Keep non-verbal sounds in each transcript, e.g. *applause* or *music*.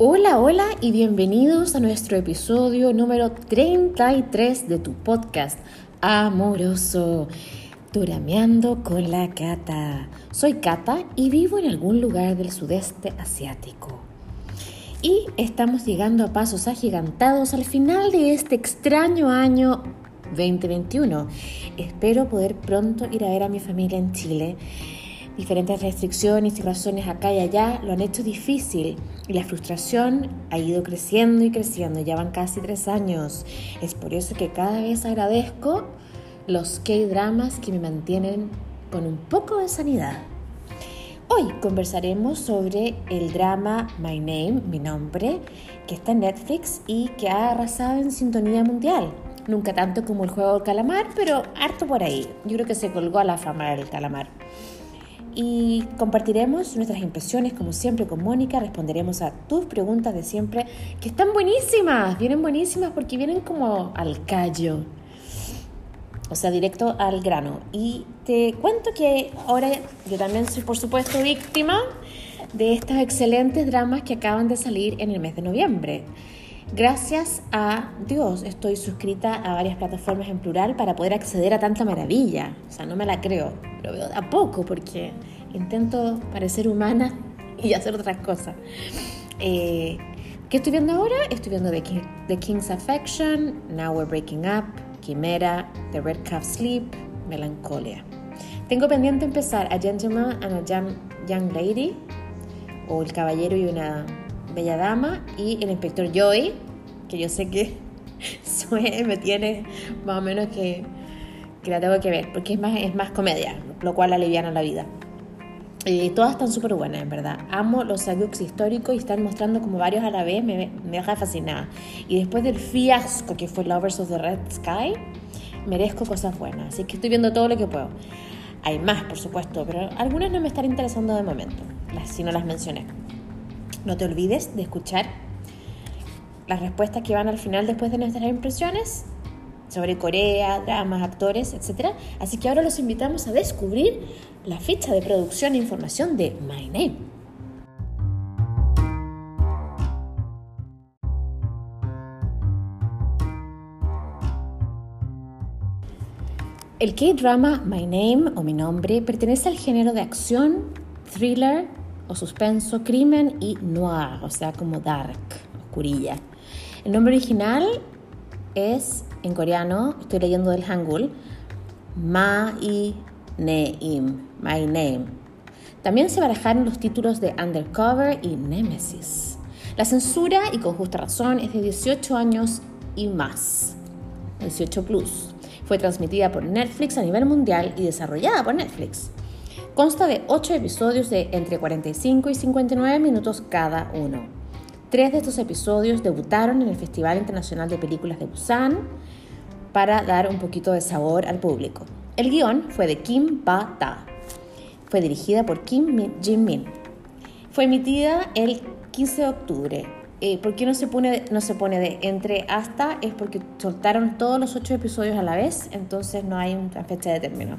Hola, hola y bienvenidos a nuestro episodio número 33 de tu podcast amoroso, Durameando con la Cata. Soy Cata y vivo en algún lugar del sudeste asiático. Y estamos llegando a pasos agigantados al final de este extraño año 2021. Espero poder pronto ir a ver a mi familia en Chile Diferentes restricciones y razones acá y allá lo han hecho difícil y la frustración ha ido creciendo y creciendo. Ya van casi tres años. Es por eso que cada vez agradezco los K-dramas que me mantienen con un poco de sanidad. Hoy conversaremos sobre el drama My Name, mi nombre, que está en Netflix y que ha arrasado en sintonía mundial. Nunca tanto como el juego del calamar, pero harto por ahí. Yo creo que se colgó a la fama del calamar y compartiremos nuestras impresiones como siempre con Mónica, responderemos a tus preguntas de siempre, que están buenísimas, vienen buenísimas porque vienen como al callo, o sea, directo al grano. Y te cuento que ahora yo también soy por supuesto víctima de estos excelentes dramas que acaban de salir en el mes de noviembre. Gracias a Dios estoy suscrita a varias plataformas en plural para poder acceder a tanta maravilla. O sea, no me la creo, lo veo de a poco porque intento parecer humana *laughs* y hacer otras cosas. Eh, ¿Qué estoy viendo ahora? Estoy viendo The, King's Affection, Now We're Breaking Up, Quimera, The Red Calf Sleep, Melancolia. Tengo pendiente empezar A Gentleman and a young Lady, o El Caballero y una Bella Dama y el inspector Joy, que yo sé que *laughs* me tiene más o menos que, que la tengo que ver, porque es más, es más comedia, lo cual aliviana la vida. y todas están súper buenas, en verdad. Amo los saguks históricos y están mostrando como varios a la vez, me, me deja fascinada. Y después del fiasco que fue Lovers of the Red Sky, merezco cosas buenas. Así que estoy viendo todo lo que puedo. Hay más, por supuesto, pero algunas no me están interesando de momento, si no las mencioné. No te olvides de escuchar las respuestas que van al final después de nuestras impresiones sobre Corea, dramas, actores, etc. Así que ahora los invitamos a descubrir la ficha de producción e información de My Name. El K-drama My Name o Mi Nombre pertenece al género de acción, thriller, o suspenso, crimen y noir, o sea, como dark, oscurilla. El nombre original es en coreano, estoy leyendo del Hangul, i Neim, My Name. También se barajaron los títulos de Undercover y Nemesis. La censura, y con justa razón, es de 18 años y más, 18 plus. Fue transmitida por Netflix a nivel mundial y desarrollada por Netflix. Consta de 8 episodios de entre 45 y 59 minutos cada uno. Tres de estos episodios debutaron en el Festival Internacional de Películas de Busan para dar un poquito de sabor al público. El guion fue de Kim Ba-ta. Fue dirigida por Kim Jin-min. Fue emitida el 15 de octubre. Eh, ¿Por qué no se, pone, no se pone de entre hasta? Es porque soltaron todos los ocho episodios a la vez, entonces no hay una fecha de término.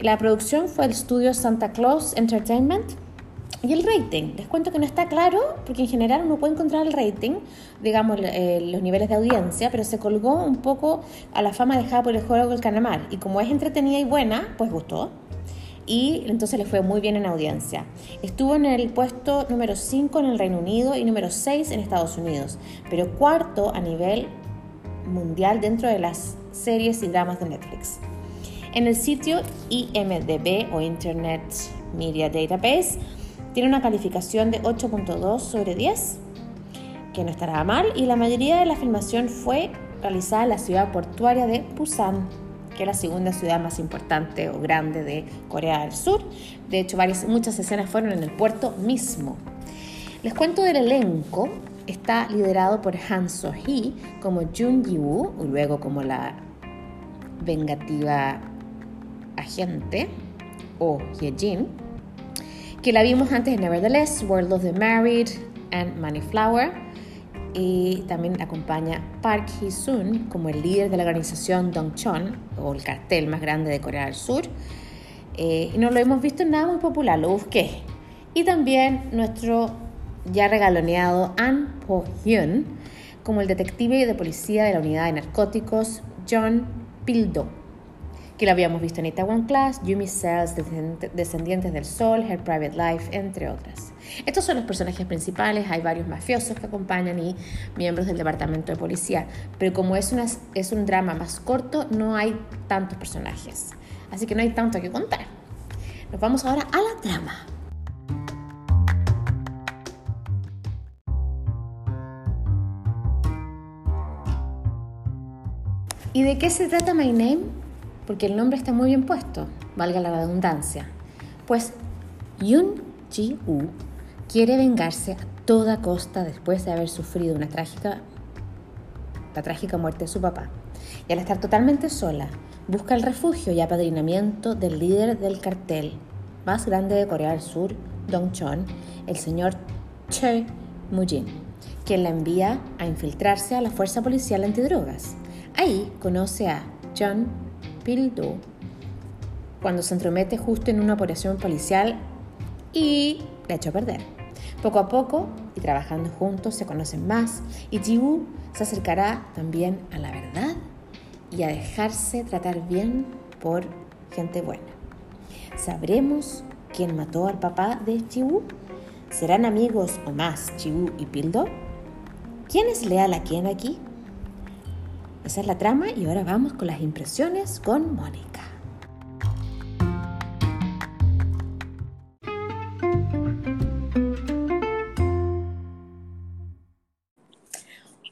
La producción fue el estudio Santa Claus Entertainment. Y el rating, les cuento que no está claro, porque en general uno puede encontrar el rating, digamos, los niveles de audiencia, pero se colgó un poco a la fama dejada por el juego del Canamar. Y como es entretenida y buena, pues gustó. Y entonces le fue muy bien en audiencia. Estuvo en el puesto número 5 en el Reino Unido y número 6 en Estados Unidos, pero cuarto a nivel mundial dentro de las series y dramas de Netflix. En el sitio IMDB o Internet Media Database tiene una calificación de 8.2 sobre 10, que no estará mal, y la mayoría de la filmación fue realizada en la ciudad portuaria de Busan, que es la segunda ciudad más importante o grande de Corea del Sur. De hecho, varias, muchas escenas fueron en el puerto mismo. Les cuento del elenco. Está liderado por Han So-hee como Jun Ji-woo, luego como la vengativa agente o Yejin, que la vimos antes en Nevertheless, World of the Married and Money Flower. Y también acompaña Park Hee-sun como el líder de la organización Dongchon, o el cartel más grande de Corea del Sur. Eh, y no lo hemos visto en nada muy popular, lo busqué. Y también nuestro ya regaloneado An Po Hyun como el detective de policía de la unidad de narcóticos John Pildo, que lo habíamos visto en Itaewon Class, Yumi Cells, Descendientes del Sol, Her Private Life, entre otras. Estos son los personajes principales, hay varios mafiosos que acompañan y miembros del departamento de policía, pero como es, una, es un drama más corto, no hay tantos personajes, así que no hay tanto que contar. Nos vamos ahora a la trama. ¿Y de qué se trata My Name? Porque el nombre está muy bien puesto, valga la redundancia. Pues Yun Ji-woo quiere vengarse a toda costa después de haber sufrido una trágica, la trágica muerte de su papá. Y al estar totalmente sola, busca el refugio y apadrinamiento del líder del cartel más grande de Corea del Sur, Dong Chon, el señor Che Mujin, quien la envía a infiltrarse a la fuerza policial antidrogas. Ahí conoce a John Pildo cuando se entromete justo en una operación policial y la echa a perder. Poco a poco, y trabajando juntos, se conocen más y Jiwoo se acercará también a la verdad y a dejarse tratar bien por gente buena. ¿Sabremos quién mató al papá de Jiwoo? ¿Serán amigos o más Jiwoo y Pildo? ¿Quién es leal a quién aquí? Esa es la trama y ahora vamos con las impresiones con Mónica.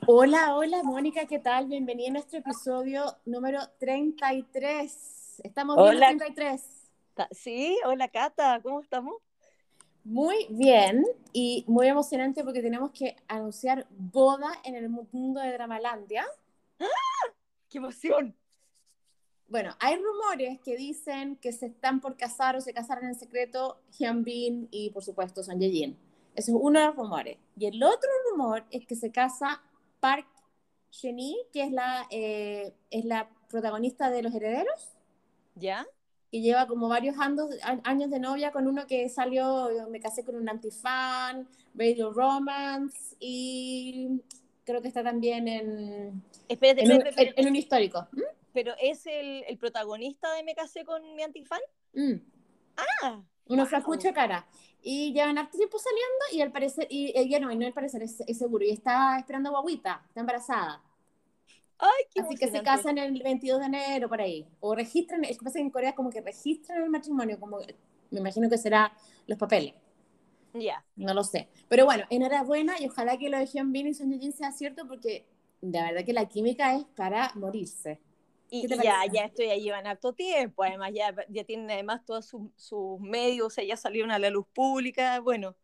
Hola, hola Mónica, ¿qué tal? Bienvenida a nuestro episodio número 33. ¿Estamos bien Hola. 33? Sí, hola Cata, ¿cómo estamos? Muy bien y muy emocionante porque tenemos que anunciar boda en el mundo de Dramalandia. ¡Qué emoción! Bueno, hay rumores que dicen que se están por casar o se casaron en secreto Hyun Bin y por supuesto Son Ye Jin. Eso es uno de los rumores. Y el otro rumor es que se casa Park Shin-hee, que es la, eh, es la protagonista de Los Herederos, ¿Ya? que lleva como varios años, años de novia con uno que salió, me casé con un antifan, Radio Romance y creo que está también en, Espérate, en, un, espérate, en- un histórico. ¿Mm? ¿Pero es el, el protagonista de Me casé con mi antifan? Mm. Ah, Uno Wow. cara. Y llevan harto tiempo saliendo y al parecer, y ella no, y no al parecer, es, es seguro, y está esperando guaguita, está embarazada. ¡ay, qué Así que se casan el 22 de enero, por ahí. O registran, es que pasa que en Corea como que registran el matrimonio, como me imagino que será los papeles, Ya. no lo sé. Pero bueno, enhorabuena y ojalá que lo de Hyun Bin y Son Ye Jin sea cierto porque de verdad que la química es para morirse. Y, ¿Qué te y ya, ya esto ya llevan harto tiempo, además ya, ya tienen además todos sus, sus medios, o sea, ya salieron a la luz pública, bueno,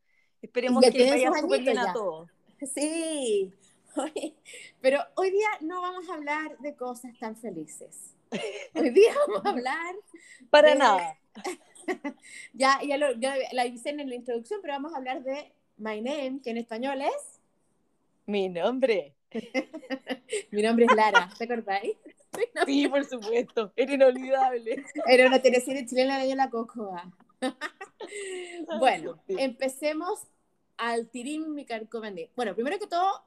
esperemos que les vaya súper bien a todos. Sí, pero hoy día no vamos a hablar de cosas tan felices. *laughs* Hoy día vamos a hablar, Para de- nada. *laughs* ya, ya, lo, ya la hice en la introducción, pero vamos a hablar de My Name, que en español es, Mi nombre. *laughs* mi nombre es Lara, ¿te acordáis? *laughs* Sí, por supuesto, era inolvidable. Era una teleserie chilena de la Cocoa. Bueno, empecemos al tirín mi carcomendí. Bueno, primero que todo,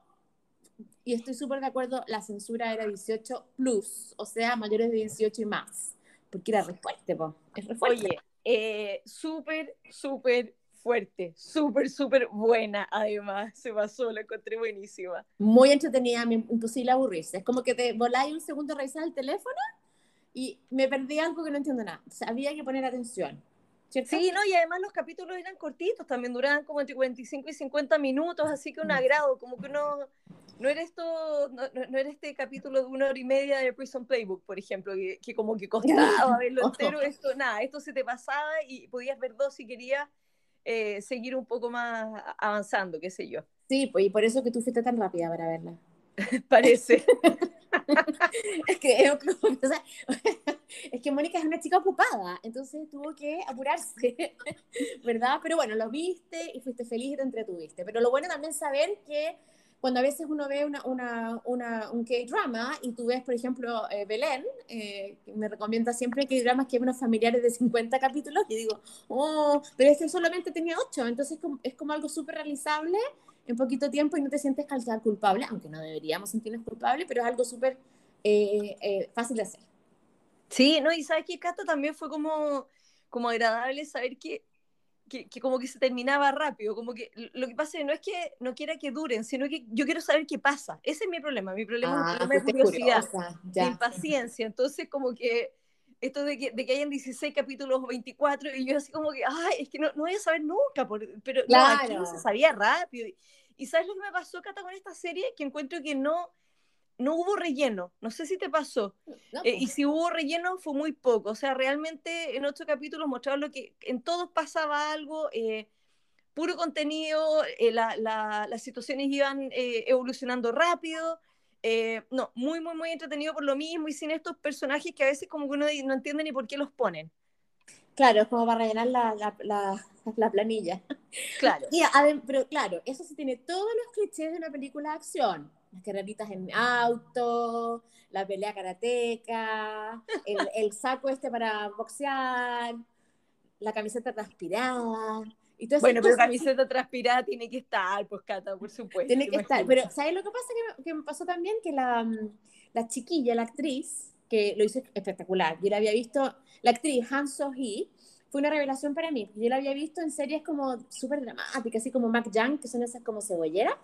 y estoy súper de acuerdo, la censura era 18 plus, o sea, mayores de 18 y más, porque era re fuerte, po. Es re fuerte. Oye, eh, súper, súper fuerte, súper, súper buena, además, se pasó, la encontré buenísima. Muy entretenida, imposible aburrirse. Es como que te voláis un segundo a revisar el teléfono y me perdí algo que no entiendo nada. O sea, había que poner atención. ¿Cierto? Sí, no, y además los capítulos eran cortitos, también duraban como entre 45 y 50 minutos, así que un Mm. agrado, como que uno, no era esto, no, no- no era este capítulo de una hora y media de Prison Playbook, por ejemplo, que, que como que costaba *laughs* verlo entero, esto, nada, esto se te pasaba y podías ver dos si querías eh, seguir un poco más avanzando, qué sé yo. Sí, pues y por eso que tú fuiste tan rápida para verla. *laughs* Parece. *laughs* Es que, es, o sea, es que Mónica es una chica ocupada, entonces tuvo que apurarse, ¿verdad? Pero bueno, lo viste y fuiste feliz y te entretuviste. Pero lo bueno también saber que cuando a veces uno ve una, una, una un K-drama y tú ves, por ejemplo, eh, Belén, eh, me recomienda siempre K-dramas que hay unos familiares de 50 capítulos y digo, oh, pero este solamente tenía 8, entonces es como, algo súper realizable en poquito tiempo y no te sientes culpable, aunque no deberíamos sentirnos culpables, pero es algo súper eh, fácil de hacer. Sí, no, y sabes que Cata también fue como, como agradable saber que que, como que se terminaba rápido, como que lo que pasa no es que no quiera que duren, sino que yo quiero saber qué pasa. Ese es mi problema, mi problema es ah, curiosidad, de impaciencia. Entonces, como que esto de que, de que hayan 16 capítulos o 24, y yo así como que, ay, es que no, no voy a saber nunca, pero no, se sabía rápido. Y, ¿sabes lo que me pasó, Cata, con esta serie? Que encuentro que no no hubo relleno, no sé si te pasó. Eh, y si hubo relleno fue muy poco, o sea, realmente en ocho capítulos mostraron lo que en todos pasaba algo, eh, puro contenido, eh, las situaciones iban evolucionando rápido. no, muy, muy, muy entretenido por lo mismo y sin estos personajes que a veces como que uno no entiende ni por qué los ponen. Claro, es como para rellenar la, la, planilla. Claro. *laughs* pero claro, eso sí tiene todos los clichés de una película de acción las carreritas en auto, la pelea karateca, el, *laughs* el, saco este para boxear, la camiseta transpirada. Y bueno, pero camiseta transpirada tiene que estar, pues Cata, por supuesto. Tiene que estar, pero ¿sabes lo que pasa que, que me pasó también? Que la, la, chiquilla, la actriz, que lo hizo espectacular, yo la había visto, la actriz Han So-hee, fue una revelación para mí. Yo la había visto en series como súper dramáticas, así como Mac Young, que son esas como cebollera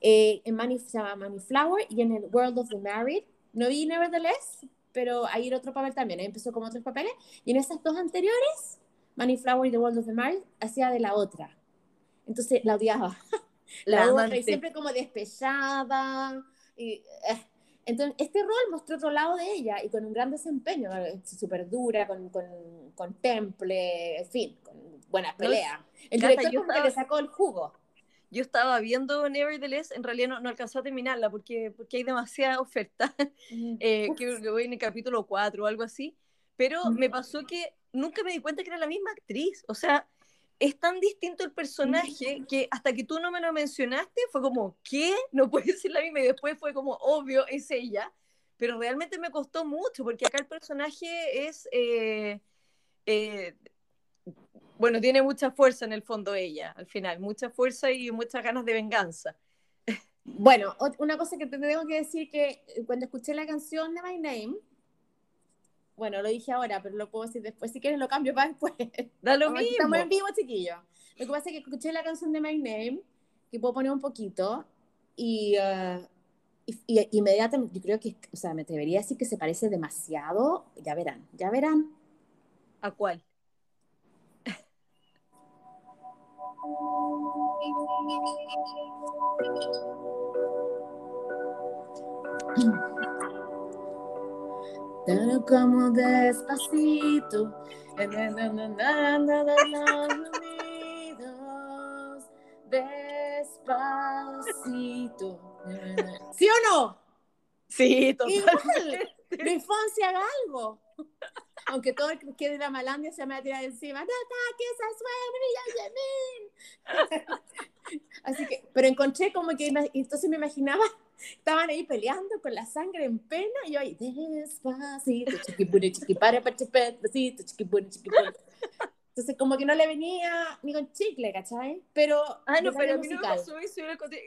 eh, en Money, se llama Money Flower y en el World of the Married. No vi Nevertheless, pero ahí era otro papel también. Empezó como otros papeles. Y en esas dos anteriores, Money Flower y The World of the Married, hacía de la otra. Entonces la odiaba. *laughs* la, otra y siempre como despechada. Y, eh. Entonces, este rol mostró otro lado de ella y con un gran desempeño, súper dura, con, con, con, temple, en fin, con buenas peleas. El director como que le sacó el jugo yo estaba viendo Nevertheless, en realidad no, no alcanzó a terminarla porque, porque hay demasiada oferta, *laughs* eh, que, voy en el capítulo 4 o algo así, pero me pasó que nunca me di cuenta que era la misma actriz, o sea, es tan distinto el personaje que hasta que tú no me lo mencionaste fue como, ¿qué? No puede *laughs* ser la misma y después fue como, obvio, es ella, pero realmente me costó mucho porque acá el personaje es... Eh, eh, bueno, tiene mucha fuerza en el fondo ella, al final, mucha fuerza y muchas ganas de venganza. Bueno, una cosa que te tengo que decir que eh, cuando escuché la canción de My Name, bueno, lo dije ahora, pero lo puedo decir después, si quieres lo cambio para después. Da lo mismo. Estamos en vivo, chiquillo. Lo que pasa es que escuché la canción de My Name, que puedo poner un poquito, y, uh, y, inmediatamente, yo creo que, o sea, me atrevería a decir que se parece demasiado, ya verán, ya verán. ¿A cuál? Pero como despacito, despacito. ¿Sí o no? Sí, totalmente. Mi infancia haga algo. Aunque todo el que quede la malandia se me va a tirar encima. ¡No ataques a Yemin! *laughs* Así que, pero encontré como que, entonces me imaginaba, *laughs* estaban ahí peleando con la sangre en pena y yo ahí, despacito, chiquipure, chiquipare, despacito, chiquipure, chiquipure. Entonces, como que no le venía ni con chicle, ¿cachai? Pero. Ah, no, pero a mí no me pasó eso.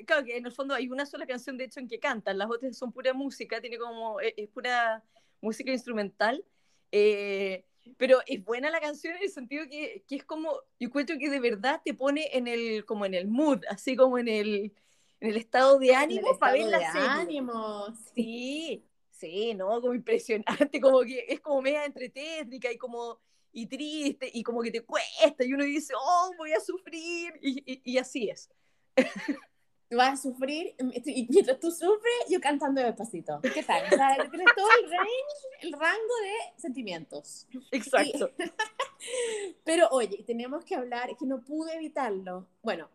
Claro, que en el fondo hay una sola canción, de hecho, en que cantan. Las otras son pura música, tiene como. Es, es pura música instrumental. Eh, pero es buena la canción en el sentido que, que, es como, yo encuentro que de verdad te pone en el, como en el mood, así como en el, en el estado de ánimo para ver la serie. ánimo. Sí, sí, ¿no? Como impresionante, como que es como media entretétrica y como y triste y como que te cuesta y uno dice, oh, voy a sufrir y, y así es. *laughs* vas a sufrir, y mientras tú sufres, yo cantando despacito. ¿Qué tal? O sea, tienes todo el range, el rango de sentimientos. Exacto. *laughs* pero oye, tenemos que hablar, es que no pude evitarlo. Bueno,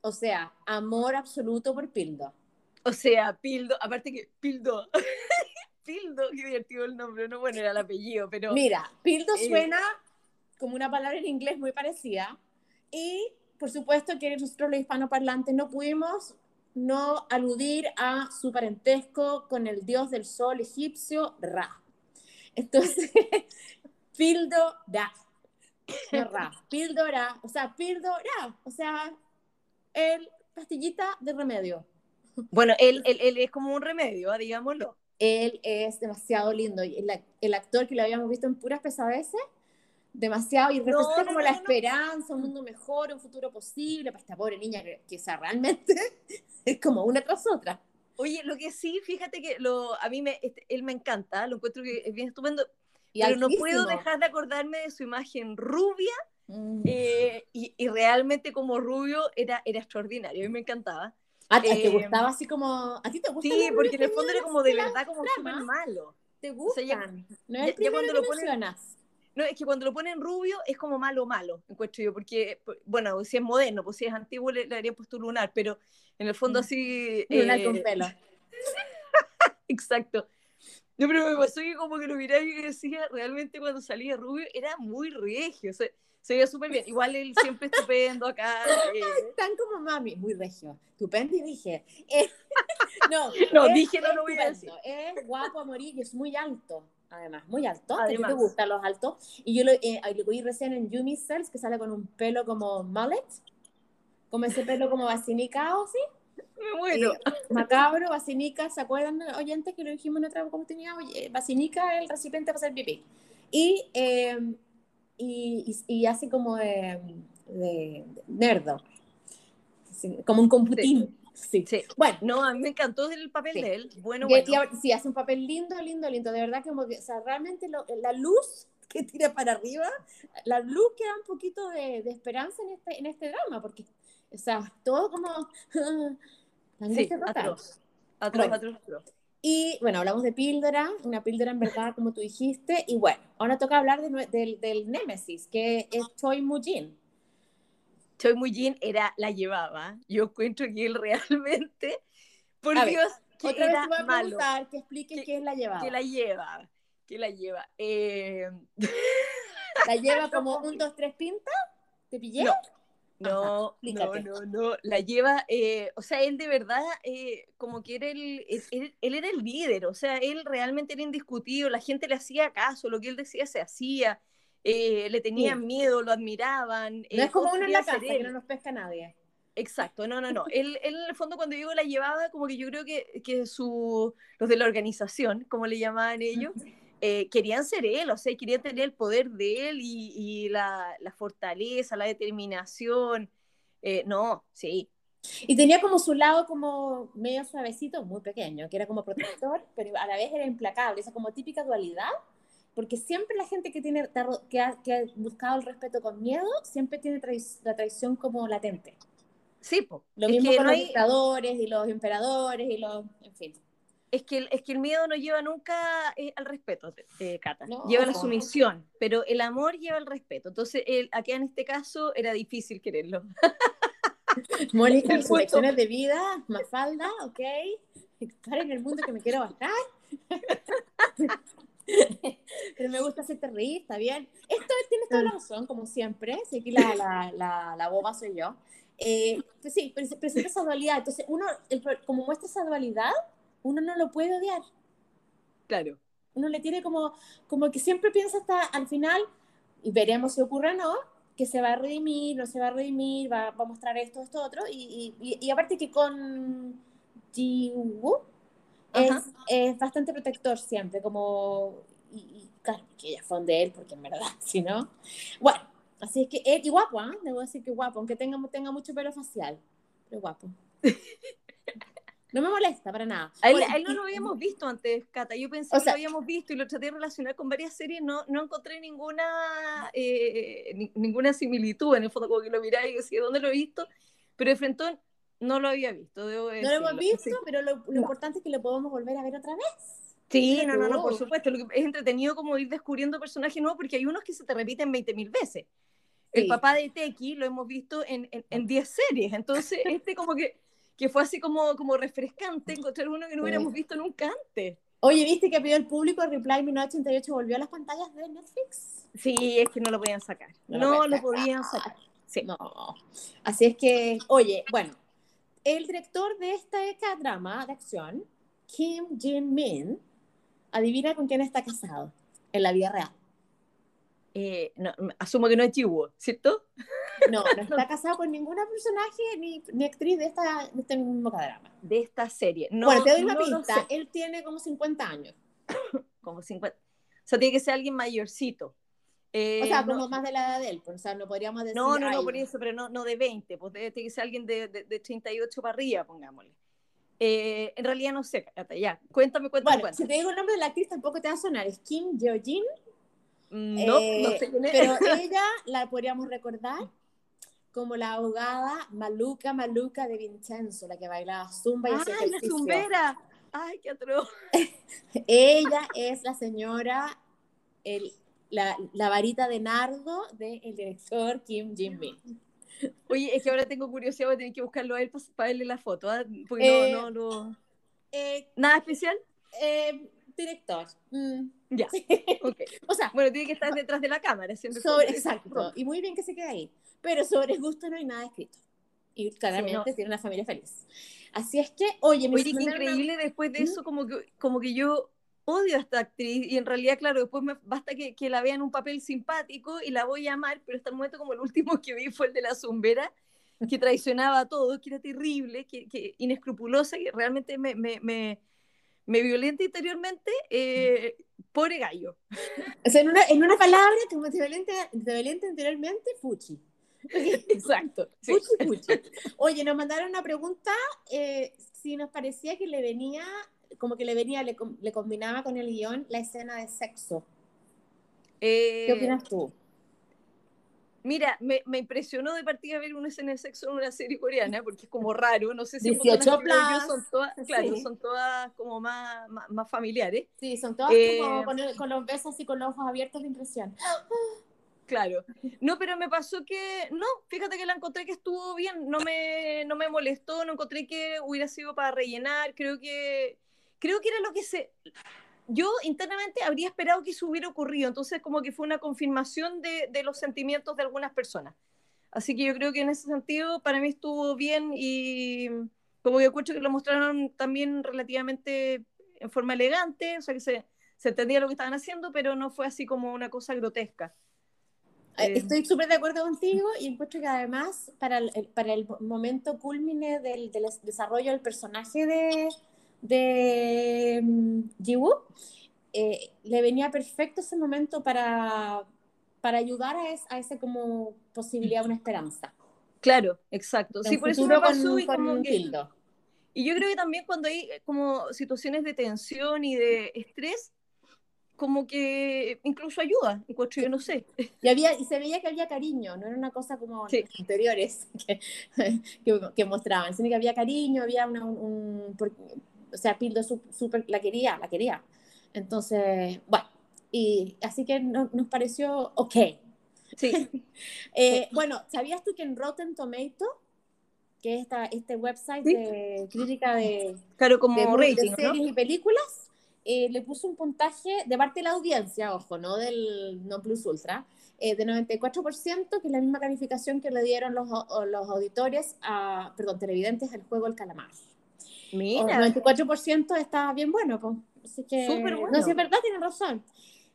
o sea, amor absoluto por Pildo. O sea, Pildo, aparte que Pildo. *laughs* Pildo, qué divertido el nombre, no bueno, era el apellido, pero... Mira, Pildo eh, suena como una palabra en inglés muy parecida y por supuesto que nosotros los hispanoparlantes no pudimos no aludir a su parentesco con el dios del sol egipcio, Ra. Entonces, *laughs* Pildora. No Ra, Pildora, o sea, Pildora, o sea, el pastillita de remedio. Bueno, él, él, él es como un remedio, digámoslo. Él es demasiado lindo. Y el, el actor que lo habíamos visto en puras pesadeces, demasiado, y representa no, como no, la no. esperanza, un mundo mejor, un futuro posible para esta pobre niña que, que o sea, realmente *laughs* es como una tras otra. Oye, lo que sí, fíjate que lo, a mí me, este, él me encanta, lo encuentro que es bien estupendo, Y pero no altísimo. puedo dejar de acordarme de su imagen rubia Mm. eh, y, y realmente como rubio era, era extraordinario, a mí me encantaba. ¿A ti te eh, gustaba así como.? ¿A ti te gusta? Sí, porque en el fondo era como de verdad como súper malo. ¿Te o sea, ya- no ya- es el ya cuando que lo ponen-. No, es que cuando lo ponen rubio es como malo, malo, encuentro yo, porque, por- bueno, si es moderno, pues si es antiguo le, le habrían puesto lunar, pero en el fondo así... Lunar eh, con pelo. *laughs* Exacto. No, pero me pasó que como que lo miraba y decía, realmente cuando salía rubio era muy regio, o sea, se veía súper bien. Igual él siempre estupendo acá. eh. *laughs* Tan como mami, muy regio. Estupendo y dije. eh, *laughs* no, No, es- dije, no lo voy a estupendo, Es guapo a morir y es muy alto. Además, muy alto. a ti te gustan los altos. Y yo lo, eh, lo vi recién en Yumi Cells, que sale con un pelo como mullet. Como ese pelo como vacinicado, ¿sí? Me muero. Eh, macabro, vacinica, ¿se acuerdan, oyentes, que lo dijimos en otra oportunidad? Oye, vacinica el recipiente para hacer pipí. Y, eh, y, y, y hace como de, de, de nerdo. Como un computín. Sí. Sí. Bueno, No, a mí me encantó el papel Sí. de él. Bueno, y- y bueno. ahora- sí, hace un papel lindo, lindo, lindo. De verdad, como que, o sea, realmente lo- la luz que tira para arriba, la luz que da un poquito de, de esperanza en este, en este drama, porque, o sea, todo como... *laughs* Sí, atroz. Atroz, Bueno. atroz, atroz. Y bueno, hablamos de píldora, una píldora en verdad, como tú dijiste. Y bueno, ahora toca hablar de nue- del, del Némesis, que es Choi Mujin. Choi Mujin era, la llevaba. Yo encuentro que él *laughs* realmente, por A ver, Dios, que Otra vez te voy a malo. preguntar que expliques es la llevada. Que la lleva, que la *laughs* lleva. Eh, ¿La lleva como un, dos, tres pinta? ¿Te pillé? No. no, no, no, no, la lleva, eh, o sea, él de verdad, eh, como que era el, él, él- él era el líder, o sea, él realmente era indiscutido, la gente le hacía caso, lo que él decía se hacía, eh, le tenían Sí. miedo, lo admiraban. No eh, es como uno en la casa, que no nos pesca nadie. Exacto, no, no, no. *laughs* Él, él, en el fondo cuando digo la llevaba, como que yo creo que, que su, los de la organización, como le llamaban ellos, *laughs* eh, querían ser él, o sea, querían tener el poder de él y, y la, la fortaleza, la determinación. Eh, no, sí, Y tenía como su lado como medio suavecito, muy pequeño, que era como protector, pero a la vez era implacable, esa como típica dualidad, porque siempre la gente que, tiene, que, ha, que ha buscado el respeto con miedo, siempre tiene trai- la traición como latente. sí, po. Lo es mismo con no los hay- dictadores y los emperadores y los, en fin. Es que, el, es que el miedo no lleva nunca eh, al respeto, eh, Cata. No. Lleva la sumisión, pero el amor lleva el respeto. Entonces, él, acá en este caso era difícil quererlo. *laughs* Mónica, El sus lecciones de vida, Mafalda, ok, estar en el mundo que me quiero bastar. *laughs* Pero me gusta hacerte reír, está bien. Esto tienes toda la razón, como siempre. Si aquí la, la, la, la boba soy yo. Eh, pues sí, pre- presenta esa dualidad. Entonces, uno, el como muestra esa dualidad, uno no lo puede odiar. Claro. Uno le tiene como, como que siempre piensa hasta al final, y veremos si ocurre o no, que se va a redimir, no se va a redimir, va, va a mostrar esto, esto, otro. Y, y, y- aparte que con Ji-woo es, es bastante protector siempre, como... Y, y claro, que ella fue de él, porque en verdad, *laughs* si no... Bueno, así es que él, y guapo, ¿ah? Debo decir que guapo, aunque tenga, tenga mucho pelo facial, pero guapo. *laughs* No me molesta para nada. A él, a él no lo habíamos visto antes, Cata. Yo pensé O que sea- lo habíamos visto y lo traté de relacionar con varias series. No, no encontré ninguna, eh, ni- ninguna similitud. En el fondo, como que lo miraba y decía, ¿dónde lo he visto? Pero de frente no lo había visto, debo No lo hemos visto, pero lo, lo importante es que lo podemos volver a ver otra vez. Sí, no, no, no, por supuesto. Lo que es entretenido como ir descubriendo personajes nuevos porque hay unos que se te repiten 20.000 veces. El Sí. papá de Teki lo hemos visto en, en, en 10 series. Entonces, este como que, que fue así como, como refrescante encontrar uno que no Sí. hubiéramos visto nunca antes. Oye, ¿viste que pidió el público Reply 1988 volvió a las pantallas de Netflix? Sí, es que no lo podían sacar. No No, lo podían sacar. Sí. No. Así es que, oye, bueno, el director de esta drama de acción, Kim Jin-min, adivina con quién está casado en la vida real. Eh, no, asumo que no es Jiwoo, ¿cierto? *laughs* No, no está *laughs* casado con ninguna personaje ni, ni actriz de, esta, de este mismo drama. De esta serie. No, bueno, te doy una no pista. Él tiene como 50 años. *coughs* Como 50. O sea, tiene que ser alguien mayorcito. Eh, O sea, no- como más de la edad de él. pues, O sea, no podríamos decir. No, no, no, "Ay, por eso, pero no, no de 20, pues tiene que ser alguien de, de, de 38 para arriba, pongámosle. Eh, en realidad no sé, ya. Cuéntame, cuéntame, Bueno, si cuéntame. te digo el nombre de la actriz tampoco te va a sonar. Es Kim Jin. No, no sé quién es. Pero *laughs* ella la podríamos recordar como la abogada Maluca Maluca de Vincenzo, la que bailaba zumba y hacía ¡Ay, la ejercicio. zumbera! ¡Ay, qué atroz! *laughs* Ella es la señora, el, la, la varita de nardo del director Kim Jin-min. Oye, es que ahora tengo curiosidad, voy a tener que buscarlo a él para, verle la foto, ¿ah? porque Eh, no, no, no. Eh, ¿Nada especial? eh, director. mm, Ya. *laughs* O sea, Bueno, tiene que estar detrás de la cámara. Siempre sobre, exacto. Y muy bien que se quede ahí. Pero sobre gusto no hay nada escrito. Y claramente tiene una familia feliz. Así es que, oye, me Oye, qué mandaron una- increíble después de ¿Mm? eso, como que, como que yo odio a esta actriz y en realidad, claro, después me basta que, que la vean un papel simpático y la voy a amar, pero hasta el momento como el último que vi fue el de la zumbera, que traicionaba a todos, que era terrible, que, que inescrupulosa, que realmente me, me, me, me violenta interiormente, eh, pobre gallo. O sea, en una, en una palabra, como te violenta, te violenta anteriormente, fuchi. Exacto. *laughs* sí. Fuchi, fuchi. Oye, nos mandaron una pregunta eh, si nos parecía que le venía, como que le venía, le, le combinaba con el guion la escena de sexo. Eh, ¿Qué opinas tú? Mira, me, me impresionó de partida ver una escena de sexo en una serie coreana, porque es como raro, no sé si 18 las son todas, claro, Sí. son todas como más, más, más familiares. Sí, son todas Eh, como con, el- con los besos y con los ojos abiertos de impresión. Claro. No, pero me pasó que, no, fíjate que la encontré que estuvo bien, no me, no me molestó, no encontré que hubiera sido para rellenar, creo que, creo que era lo que se, yo internamente habría esperado que eso hubiera ocurrido, entonces como que fue una confirmación de, de los sentimientos de algunas personas. Así que yo creo que en ese sentido para mí estuvo bien y como que encuentro que lo mostraron también relativamente en forma elegante, o sea que se, se entendía lo que estaban haciendo, pero no fue así como una cosa grotesca. Eh, Eh, Estoy súper de acuerdo contigo y encuentro que además para el- para el momento culmine del, del desarrollo del personaje de, de mm, Jiwoo, eh, le venía perfecto ese momento para, para ayudar a, es- a ese como posibilidad, una esperanza. Claro, exacto. Sí, por eso me pasó con, y con como que- Tildo. Y yo creo que también cuando hay eh, como situaciones de tensión y de estrés, como que incluso ayuda, encuentro yo no sé. *laughs* Y, había, y se veía que había cariño, no era una cosa como Sí. las anteriores *laughs* que, que, que mostraban, sino que había cariño, había una, un, un- o sea, Pildo su- súper la quería, la quería. Entonces, bueno, y así que no- nos pareció ok. Sí, *laughs* Eh, bueno, ¿sabías tú que en Rotten Tomato, que es esta, este website Sí. de crítica de, claro, como de, rating, ¿no? series y películas, eh, le puso un puntaje de parte de la audiencia, ojo, no del no plus ultra, eh, de 94%, que es la misma calificación que le dieron los, los auditores, a, perdón, televidentes al juego El Calamar. Mira, 94% está bien bueno, pues. Así que, Súper bueno. No, si es verdad, tienen razón.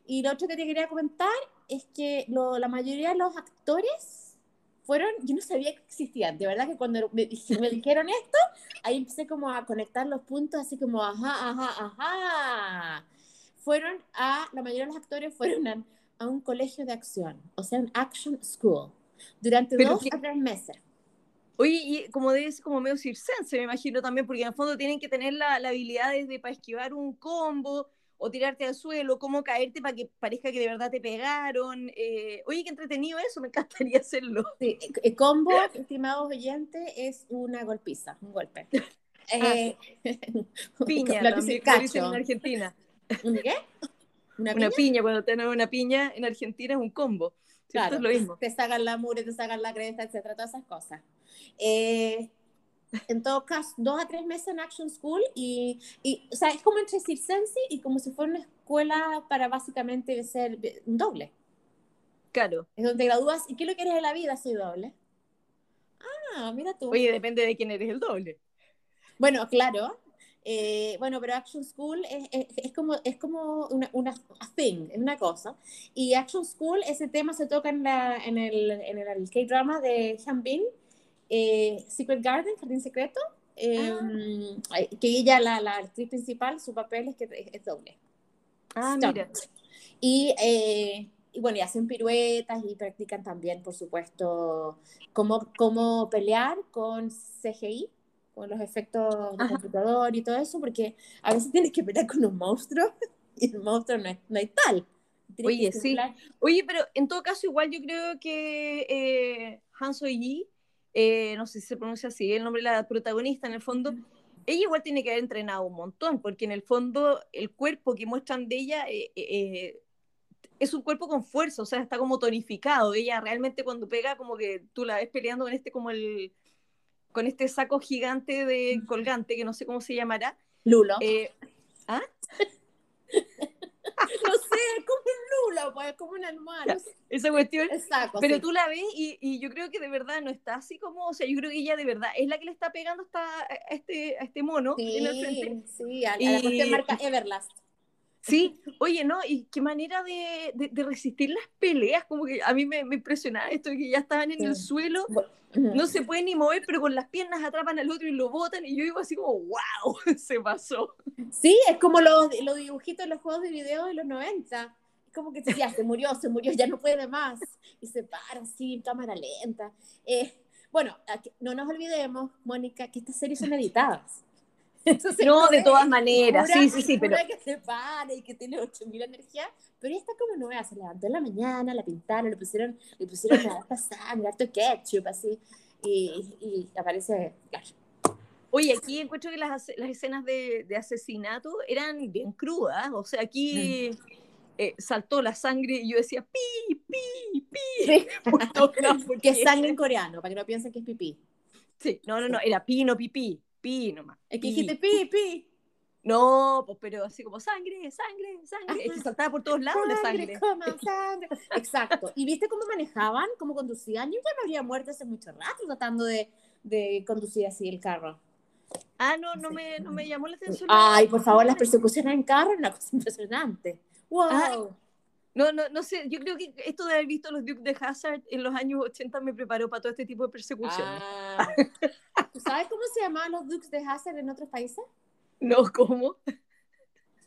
Y lo otro que te quería comentar es que lo- la mayoría de los actores fueron, yo no sabía que existían, de verdad que cuando me, *laughs* me dijeron esto, ahí empecé como a conectar los puntos, así como, ajá, ajá, ajá. Fueron a, la mayoría de los actores fueron a, a un colegio de acción, o sea, un action school, durante Pero dos que- a tres meses. Oye, y como debe ser como medio circense, me imagino también, porque en el fondo tienen que tener la, la habilidad de para esquivar un combo o tirarte al suelo, cómo caerte para que parezca que de verdad te pegaron. Eh, oye, qué entretenido eso, me encantaría hacerlo. Sí, el combo, estimados oyentes, es una golpiza, un golpe. *laughs* Eh, *laughs* Piña, lo que también, dicen en Argentina. ¿Un qué? ¿Una Una piña? piña, cuando tenés una piña en Argentina es un combo. Claro, Es lo mismo. te sacan la mure, te sacan la cresta, etcétera, todas esas cosas. Eh, en todo caso, dos a tres meses en Action School y, y, o sea, es como entre circense y como si fuera una escuela para básicamente ser doble. Claro. Es donde te gradúas y ¿qué es lo que eres de la vida? Soy doble. Ah, mira tú. Oye, depende de quién eres el doble. Bueno, claro. Eh, bueno, pero Action School es, es, es como, es como una, una thing, es una cosa. Y Action School, ese tema se toca en, la, en el, en el K-drama de Hyun Bin, eh, Secret Garden, Jardín Secreto. Eh, ah. Que ella, la, la, actriz principal, su papel es que es, doble. Ah, mira. Y, eh, y, bueno, y hacen piruetas y practican también, por supuesto, cómo, cómo pelear con CGI, con los efectos de computador y todo eso, porque a veces tienes que pelear con un monstruo *laughs* y el monstruo no es, no es tal. Oye, sí. Oye, pero en todo caso, igual yo creo que eh, Han Yi, eh, no sé si se pronuncia así, el nombre de la protagonista en el fondo, ella igual tiene que haber entrenado un montón, porque en el fondo el cuerpo que muestran de ella eh, eh, es un cuerpo con fuerza, o sea, está como tonificado. Ella realmente cuando pega, como que tú la ves peleando con este como el con este saco gigante de colgante, que no sé cómo se llamará. Lulo. ¿Ah? *laughs* no sé, pues, como un almohada. Esa cuestión. Exacto. Pero tú la ves y, y, yo creo que de verdad no está así como, o sea, yo creo que ella de verdad es la que le está pegando hasta a este, a este mono sí, en el frente. Sí, a, a la cuestión marca Everlast. Sí, oye, ¿no? Y qué manera de, de, de, resistir las peleas, como que a mí me, me impresionaba esto, que ya estaban en sí. el suelo, no se pueden ni mover, pero con las piernas atrapan al otro y lo botan, y yo digo así como, wow, *laughs* se pasó. Sí, es como los, los dibujitos de los juegos de video de los 90, como que ya se murió, se murió, ya no puede más, y se para así en cámara lenta. Eh, bueno, no nos olvidemos, Mónica, que estas series son editadas. *laughs* Entonces, no, de todas maneras, sí, sí, sí, pero... que se para y que tiene 8000 energía, pero esta como nueva, se levantó en la mañana, la pintaron, le pusieron, le pusieron la *laughs* sangre, harto ketchup, así, y, y aparece, claro. Oye, aquí encuentro que las, las escenas de, de, asesinato eran bien crudas, o sea, aquí... Mm. Eh, saltó la sangre y yo decía pi, pi, pi. *laughs* Sí. *laughs* *laughs* porque es sangre en coreano, para que no piensen que es pipí. Sí, no, no, no, era pi, no pipí pi nomás. Es que dijiste pi, pi. No, pues, pero así como sangre, sangre, sangre. Es que saltaba por todos lados sangre, la sangre. Coma, sangre. Exacto. ¿Y viste cómo manejaban, cómo conducían? Yo ya me habría muerto hace mucho rato tratando de, de conducir así el carro. Ah, no, no me, no me llamó la atención. Ay, por favor, las persecuciones en carro es una cosa impresionante. ¡Wow! Ay, no, no, no sé, yo creo que esto de haber visto los Duke de Hazard en los años 80 me preparó para todo este tipo de persecuciones. Ah. ¿Tú sabes cómo se llamaban los Dukes de Hazard en otros países? *laughs* No, ¿cómo?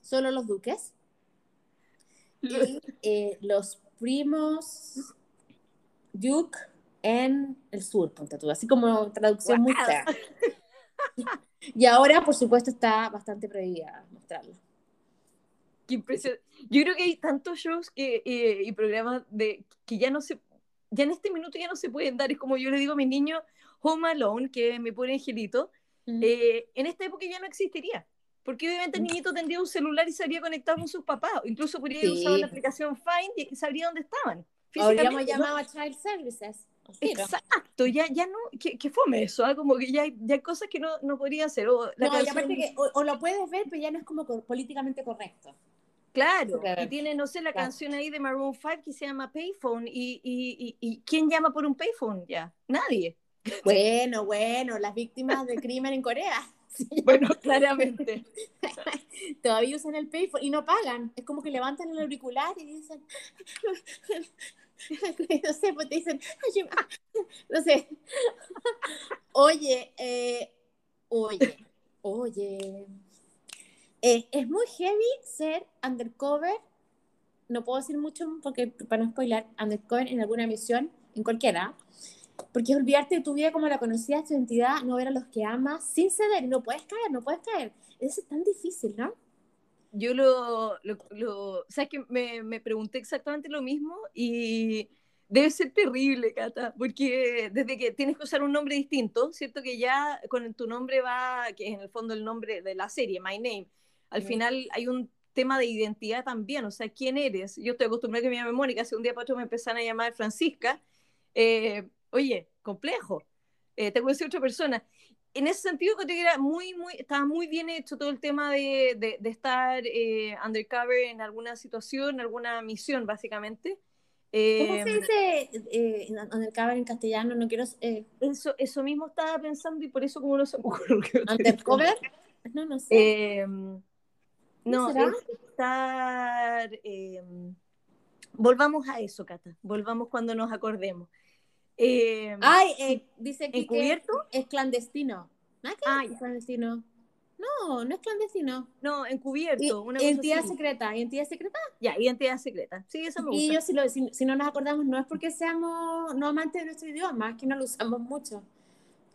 Solo los duques. *laughs* Y eh, los primos Duke en el sur, ponte tú, así como traducción wow. muy fea. *laughs* Y ahora, por supuesto, está bastante prohibida mostrarlo. Qué impresión. Yo creo que hay tantos shows que, eh, y programas de, que ya no se, ya en este minuto ya no se pueden dar. Es como yo le digo a mis niños, Home Alone, que me pone angelito, mm. eh, en esta época ya no existiría. Porque obviamente el niñito tendría un celular y se habría conectado con sus papás. Incluso podría sí. usar la aplicación Find y sabría dónde estaban. Habríamos llamado a Child Services. Exacto, ya, ya no, que, que fome eso, ¿eh? como que ya hay, ya hay cosas que no, no podría hacer. O, la no, canción... que, o, o, lo puedes ver, pero ya no es como políticamente correcto. Claro, y tiene, no sé, la claro. canción ahí de Maroon 5 que se llama Payphone. Y, y, y, y, quién llama por un payphone ya? Nadie. *laughs* Bueno, bueno, las víctimas de crimen en Corea. *laughs* Sí. Bueno, claramente. *laughs* Todavía usan el payphone y no pagan. Es como que levantan el auricular y dicen. no sé, pues te dicen. No sé. Oye, eh, oye, oye. Eh, es muy heavy ser undercover. No puedo decir mucho porque para no spoiler, undercover en alguna misión, en cualquiera. Porque es olvidarte de tu vida como la conocías, tu identidad, no ver a los que amas, sin ceder. No puedes caer, no puedes caer. Eso es tan difícil, ¿no? Yo lo, lo, lo sabes que me, me, pregunté exactamente lo mismo y debe ser terrible, Cata, porque desde que tienes que usar un nombre distinto, ¿cierto? Que ya con tu nombre va, que es en el fondo el nombre de la serie, My Name, al final hay un tema de identidad también, o sea, ¿quién eres? Yo estoy acostumbrada a que me llame Mónica, hace un día para otro me empezaron a llamar Francisca, eh, oye, complejo, eh, te conocí otra persona. En ese sentido, creo que era muy, muy, estaba muy bien hecho todo el tema de, de, de estar eh, undercover en alguna situación, en alguna misión, básicamente. ¿Cómo se dice eh, undercover en castellano? No quiero. Eh... Eso, eso mismo estaba pensando y por eso, como no se me ¿Undercover? No, no sé. Em, no, estar. Em, volvamos a eso, Cata. Volvamos cuando nos acordemos. Em, Ay, eh, dice que, ¿Encubierto? es clandestino. Ah, es clandestino. No, no es clandestino. No, encubierto. Una identidad secreta. ¿Identidad secreta? Ya, identidad secreta. Sí, eso me gusta. Y yo, si, lo, si, no nos acordamos, no es porque seamos no amantes de nuestro idioma, es que no lo usamos mucho.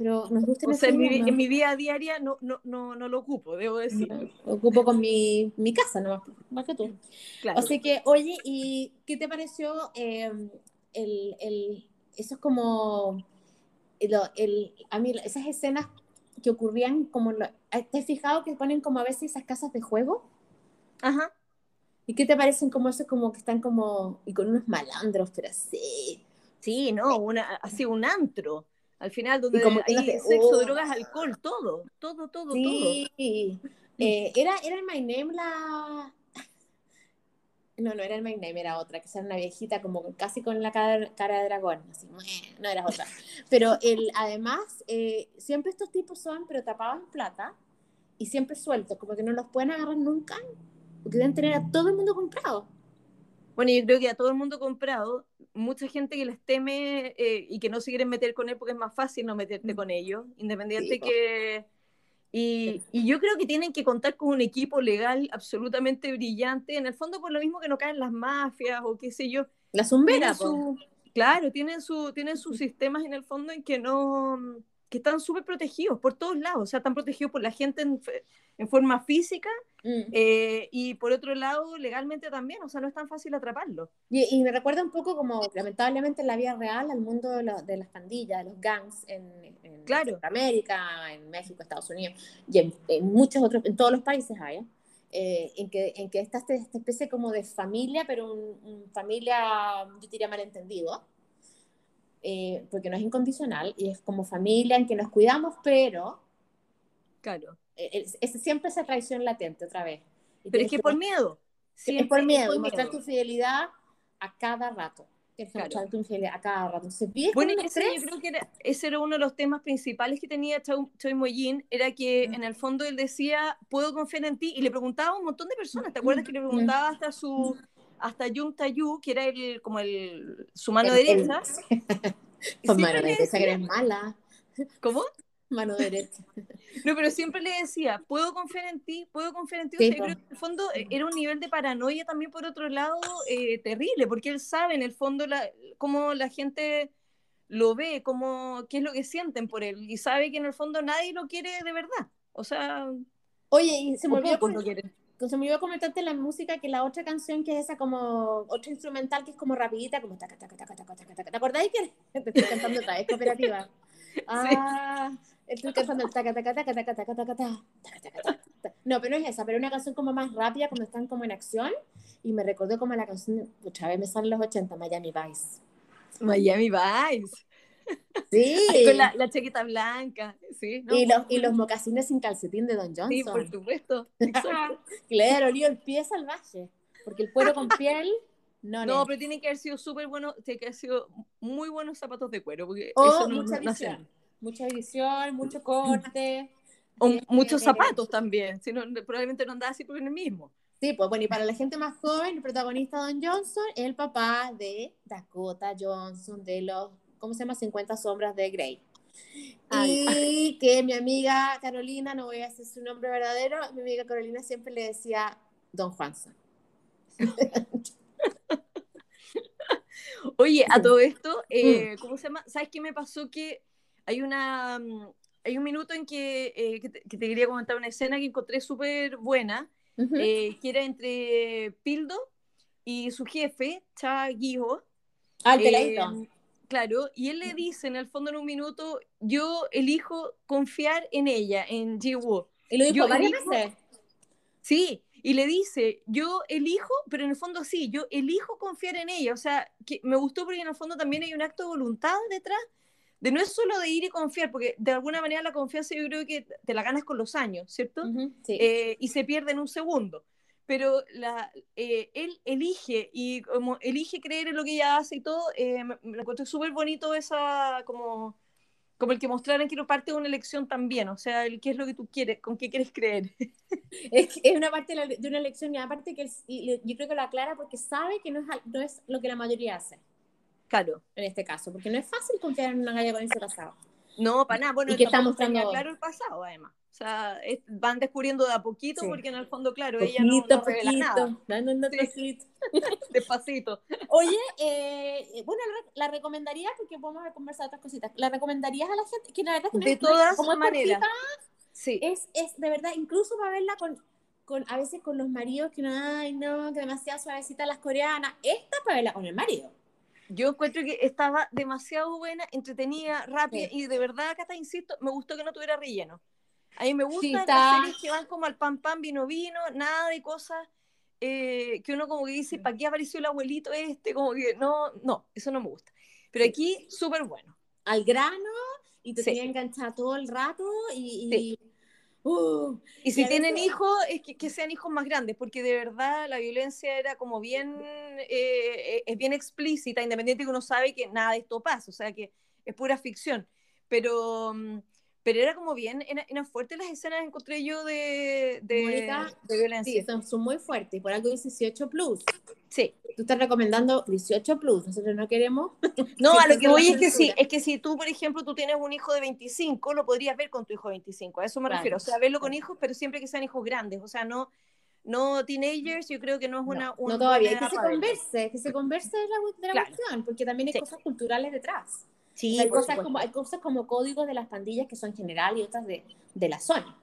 Pero nos gusta o sea, en mi, en mi, vida diaria no, no, no, no, lo ocupo, debo decir. lo ocupo con mi, mi casa, no más que tú. Claro. Así que, oye, ¿y qué te pareció em, el, el, eso es como, el, el, a mí esas escenas que ocurrían como, ¿te has fijado que ponen como a veces esas casas de juego? Ajá. ¿Y qué te parecen como eso, como que están como, y con unos malandros, pero así? Sí, no, una, así un antro. Al final, donde como hay sexo, drogas, alcohol, todo, todo, todo, sí. todo. Eh, era, era el My Name la, no, no era el My Name, era otra, que era una viejita como casi con la cara, cara de dragón. Así, no era otra. Pero el, además, eh, siempre estos tipos son, pero tapaban plata y siempre sueltos, como que no los pueden agarrar nunca, porque deben tener a todo el mundo comprado. Bueno, yo creo que a todo el mundo comprado, mucha gente que les teme eh, y que no se quieren meter con él porque es más fácil no meterte con ellos, independiente que y, yo creo que tienen que contar con un equipo legal absolutamente brillante, en el fondo por lo mismo que no caen las mafias o qué sé yo. La zumbera, Claro, tienen, su, tienen sus sistemas en el fondo en que no que están súper protegidos por todos lados, o sea, están protegidos por la gente en, en forma física mm. eh, y por otro lado legalmente también, o sea, no es tan fácil atraparlo. Y, me recuerda un poco como lamentablemente en la vida real al mundo de, de las pandillas, de los gangs en, en claro. América, en México, Estados Unidos y en, muchos otros, en todos los países hay, ¿eh? Eh, en que, en que está esta, esta, especie como de familia, pero un, familia, yo diría malentendido, eh, porque no es incondicional y es como familia en que nos cuidamos, pero... Claro. Eh, es, siempre esa traición latente otra vez. pero es que por miedo. es por miedo, y mostrar tu fidelidad a cada rato. Claro. tu fidelidad a cada rato. bueno, ese, yo creo que ese era uno de los temas principales que tenía Choi Moyin, era que en el fondo él decía, puedo confiar en ti, y le preguntaba a un montón de personas, ¿te acuerdas que le preguntaba hasta su hasta Jung Tayu, que era el, como el, su mano derecha. *laughs* Con mano derecha, que eres mala. ¿Cómo? Mano derecha. *laughs* No, pero siempre le decía, puedo confiar en ti, puedo confiar en ti. o sea, creo que en el fondo eh, era un nivel de paranoia también por otro lado eh, terrible, porque él sabe en el fondo la, cómo la gente lo ve, cómo, qué es lo que sienten por él, y sabe que en el fondo nadie lo quiere de verdad. O sea... Oye, y se me olvidó, se me olvidó comentarte la música que la otra canción que es esa como otra instrumental que es como rapidita como taca taca taca taca taca taca ¿te acordáis que te estoy cantando otra vez cooperativa ah estoy cantando el taca taca taca taca taca taca taca no pero no es esa pero una canción como más rápida cuando están como en acción y me recordó como la canción otra vez me salen los 80 Miami Vice Miami Vice Sí. Con la, la, chaqueta blanca, sí. y, los, y los mocasines sin calcetín de Don Johnson. Sí, por supuesto. *laughs* claro, lío el pie salvaje. Porque el cuero con *laughs* piel. No, no, pero tienen que haber sido súper buenos, tienen que haber sido muy buenos zapatos de cuero. Porque oh, eso no, mucha visión. Mucha visión, mucho *laughs* corte. O muchos zapatos también. Si no, probablemente no andaba así por el mismo. Sí, pues bueno, y para la gente más joven, el protagonista Don Johnson es el papá de Dakota Johnson, de los ¿cómo se llama? 50 sombras de Grey. Y que mi amiga Carolina, no voy a decir su nombre verdadero, mi amiga Carolina siempre le decía Don Juanza. *laughs* Oye, a todo esto, eh, mm. ¿cómo se llama? ¿Sabes qué me pasó? Que hay una mm, hay un minuto en que, eh, te, quería comentar una escena que encontré súper buena, eh, que era entre Pildo y su jefe, Cha Guijo. Ah, el Claro, y él le dice en el fondo en un minuto, yo elijo confiar en ella, en Ji-woo. ¿Y lo dijo varias veces? Sí, y le dice, yo elijo, pero en el fondo sí, yo elijo confiar en ella. O sea, que me gustó porque en el fondo también hay un acto de voluntad detrás, de no es solo de ir y confiar, porque de alguna manera la confianza yo creo que te la ganas con los años, ¿cierto? sí. Eh, y se pierde en un segundo pero la, eh, él elige y como elige creer en lo que ella hace y todo, eh, me, me encontré súper bonito esa, como, como el que mostraran que era parte de una elección también, o sea, el qué es lo que tú quieres, con qué quieres creer. *laughs* Es, es una parte de, la- de una elección y aparte que y yo creo que lo aclara porque sabe que no es, no es lo que la mayoría hace Claro. en este caso, porque no es fácil confiar en una galla con ese pasado. No, para nada. Bueno, Y que está mostrando- claro el pasado, además. O sea, es- van descubriendo de a poquito Sí. porque en el fondo, claro, ella no, Poquito, no revela poquito, nada. dando un Sí. poquito. *laughs* Despacito. Oye, eh, bueno, la, la recomendarías, porque podemos conversar otras cositas, ¿la recomendarías a la gente? Que la verdad es que De todas como maneras. Sí. es, es de verdad, incluso para verla con, con, a veces con los maridos que no, ay, no, que demasiado suavecita las coreanas, esta para verla con el marido. Yo encuentro que estaba demasiado buena, entretenida, rápida Sí. y de verdad, Cata, insisto, me gustó que no tuviera relleno. A mí me Sí, gustan está- las series que van como al pan pan, vino vino, nada de cosas eh, que uno como que dice, ¿para qué apareció el abuelito este? Como que no, no, eso no me gusta. Pero aquí, súper bueno. Al grano y te Sí. tenía enganchada todo el rato y... y Sí. uh, Y si tienen veces- hijos, es que, que sean hijos más grandes, porque de verdad la violencia era como bien, eh, es bien explícita, independiente que uno sabe que nada de esto pasa, o sea que es pura ficción. Pero, mm, pero era como bien, eran, fuertes las escenas, encontré yo de, de, Mónica, de violencia. sí, son, son muy fuertes por algo dice 18 plus. Sí. Tú estás recomendando 18 plus, nosotros no queremos. *laughs* No, a lo que voy es que sí, es que si tú, por ejemplo, tú tienes un hijo de 25, lo podrías ver con tu hijo de 25, a eso me Claro. refiero, o sea, verlo con hijos, pero siempre que sean hijos grandes, o sea, no, no teenagers, yo creo que no es una... no, una no todavía, es que se converse, que se converse de la, de la Claro. cuestión, porque también hay Sí. cosas culturales detrás. Sí, hay, cosas supuesto. como, hay cosas como códigos de las pandillas que son general y otras de, de la zona.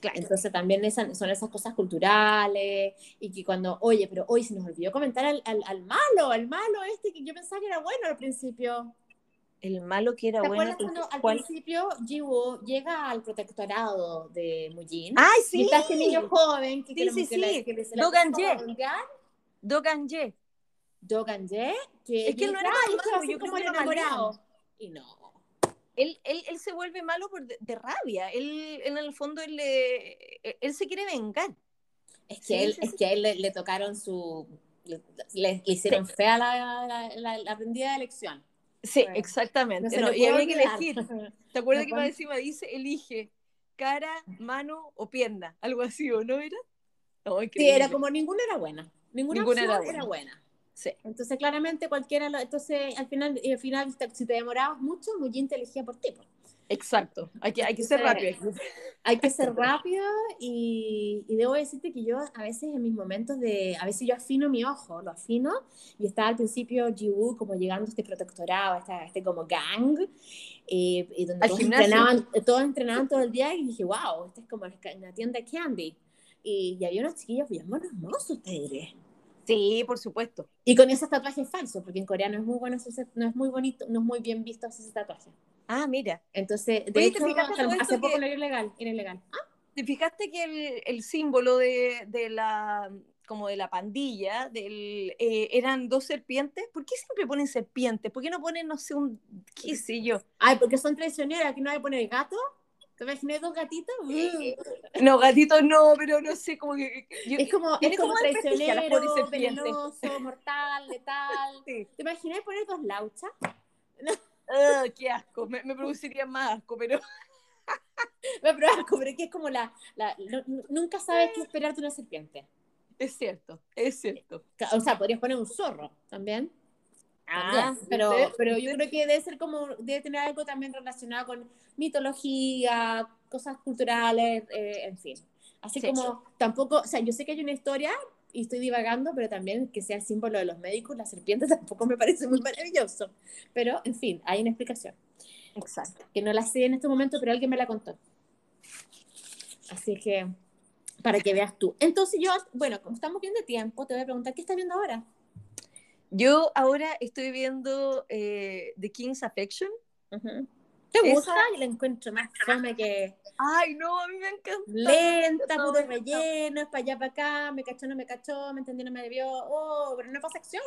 Claro. Entonces también esas, son esas cosas culturales y que cuando, oye, pero hoy se nos olvidó comentar al, al, al malo, al malo este que yo pensaba que era bueno al principio. El malo que era ¿Te bueno. acuerdas cuando al ¿cuál? principio Jiwoo llega al protectorado de Mujin? ¡Ay, Y sí! está este niño joven que, Sí, que, sí, que la- sí. que se la Dogan Ye. Dogan Ye. Dogan Ye, que Es que él no era y malo, yo creo que era enamorado. Y no. Él, él, él se vuelve malo por de, de rabia. Él, en el fondo, él, le- él se quiere vengar. Es que, Sí, él, sí, es que a él le, le tocaron su. Le, le- le hicieron fea la, la, la, la aprendida de elección. Sí, Bueno, exactamente. No no, y había que elegir. *laughs* ¿Te acuerdas No que más encima dice, elige cara, mano o pierna? Algo así, ¿o no era? Sí, era como ninguna era buena. Ninguna, Ninguna era era buena. Sí. Entonces, claramente, cualquiera. Lo, entonces, al final, y al final te- si te demorabas mucho, Mujin te elegía por ti. Exacto. Hay que, hay que ser rápido. Hay que ser *laughs* rápido y, y debo decirte que yo a veces en mis momentos de, a veces yo afino mi ojo, lo afino y estaba al principio Jiwoo como llegando a este protectorado, a este, a este como gang, eh, y donde todos entrenaban, todos entrenaban todo el día y dije, wow, esta es como una tienda de candy. Y, y había unos chiquillos bien hermosos, te diré. Sí, por supuesto. Y con esos tatuajes falsos, porque en Corea no es muy bueno, hacerse- no es muy bonito, no es muy bien visto hacer ese tatuaje. Ah, mira. Entonces, de Oye, ¿te hecho, hace poco que- no era ilegal, era ilegal. Ah, ¿Te fijaste que el, el símbolo de, de la como de la pandilla del, eh, eran dos serpientes? ¿Por qué siempre ponen serpientes? ¿Por qué no ponen, no sé, un qué sé yo? Ay, porque son traicioneras, aquí no hay que poner gato. ¿Te imaginas dos gatitos? No, gatitos no, pero no sé, como que... yo- Es como, es como como traicionero, venenoso, mortal, letal. *laughs* Sí. ¿Te imaginas poner dos lauchas? *laughs* Ah, qué asco, me, me produciría más asco, pero... Voy a probar, pero es que es como la... nunca sabes qué esperar de una serpiente. Es cierto, es cierto. O sea, podrías poner un zorro también. Ah, pero, pero yo creo que debe ser como, debe tener algo también relacionado con mitología, cosas culturales, eh, en fin. Así Sí. como tampoco, o sea, yo sé que hay una historia y estoy divagando, pero también que sea el símbolo de los médicos, la serpiente *laughs* tampoco me parece muy maravilloso. Pero, en fin, hay una explicación, Exacto. que no la sé en este momento, pero alguien me la contó. Así que, para que veas tú. Entonces yo, bueno, como estamos bien de tiempo, te voy a preguntar, ¿qué estás viendo ahora? Yo ahora estoy viendo eh, The King's Affection. ¿Te Esa- gusta? Y la encuentro más fome que Ay, no, a mí me encanta. lenta, No, puro no. relleno, es para allá, para acá, me cachó, no me cachó, me entendió, no me debió, oh, pero no pasa acción.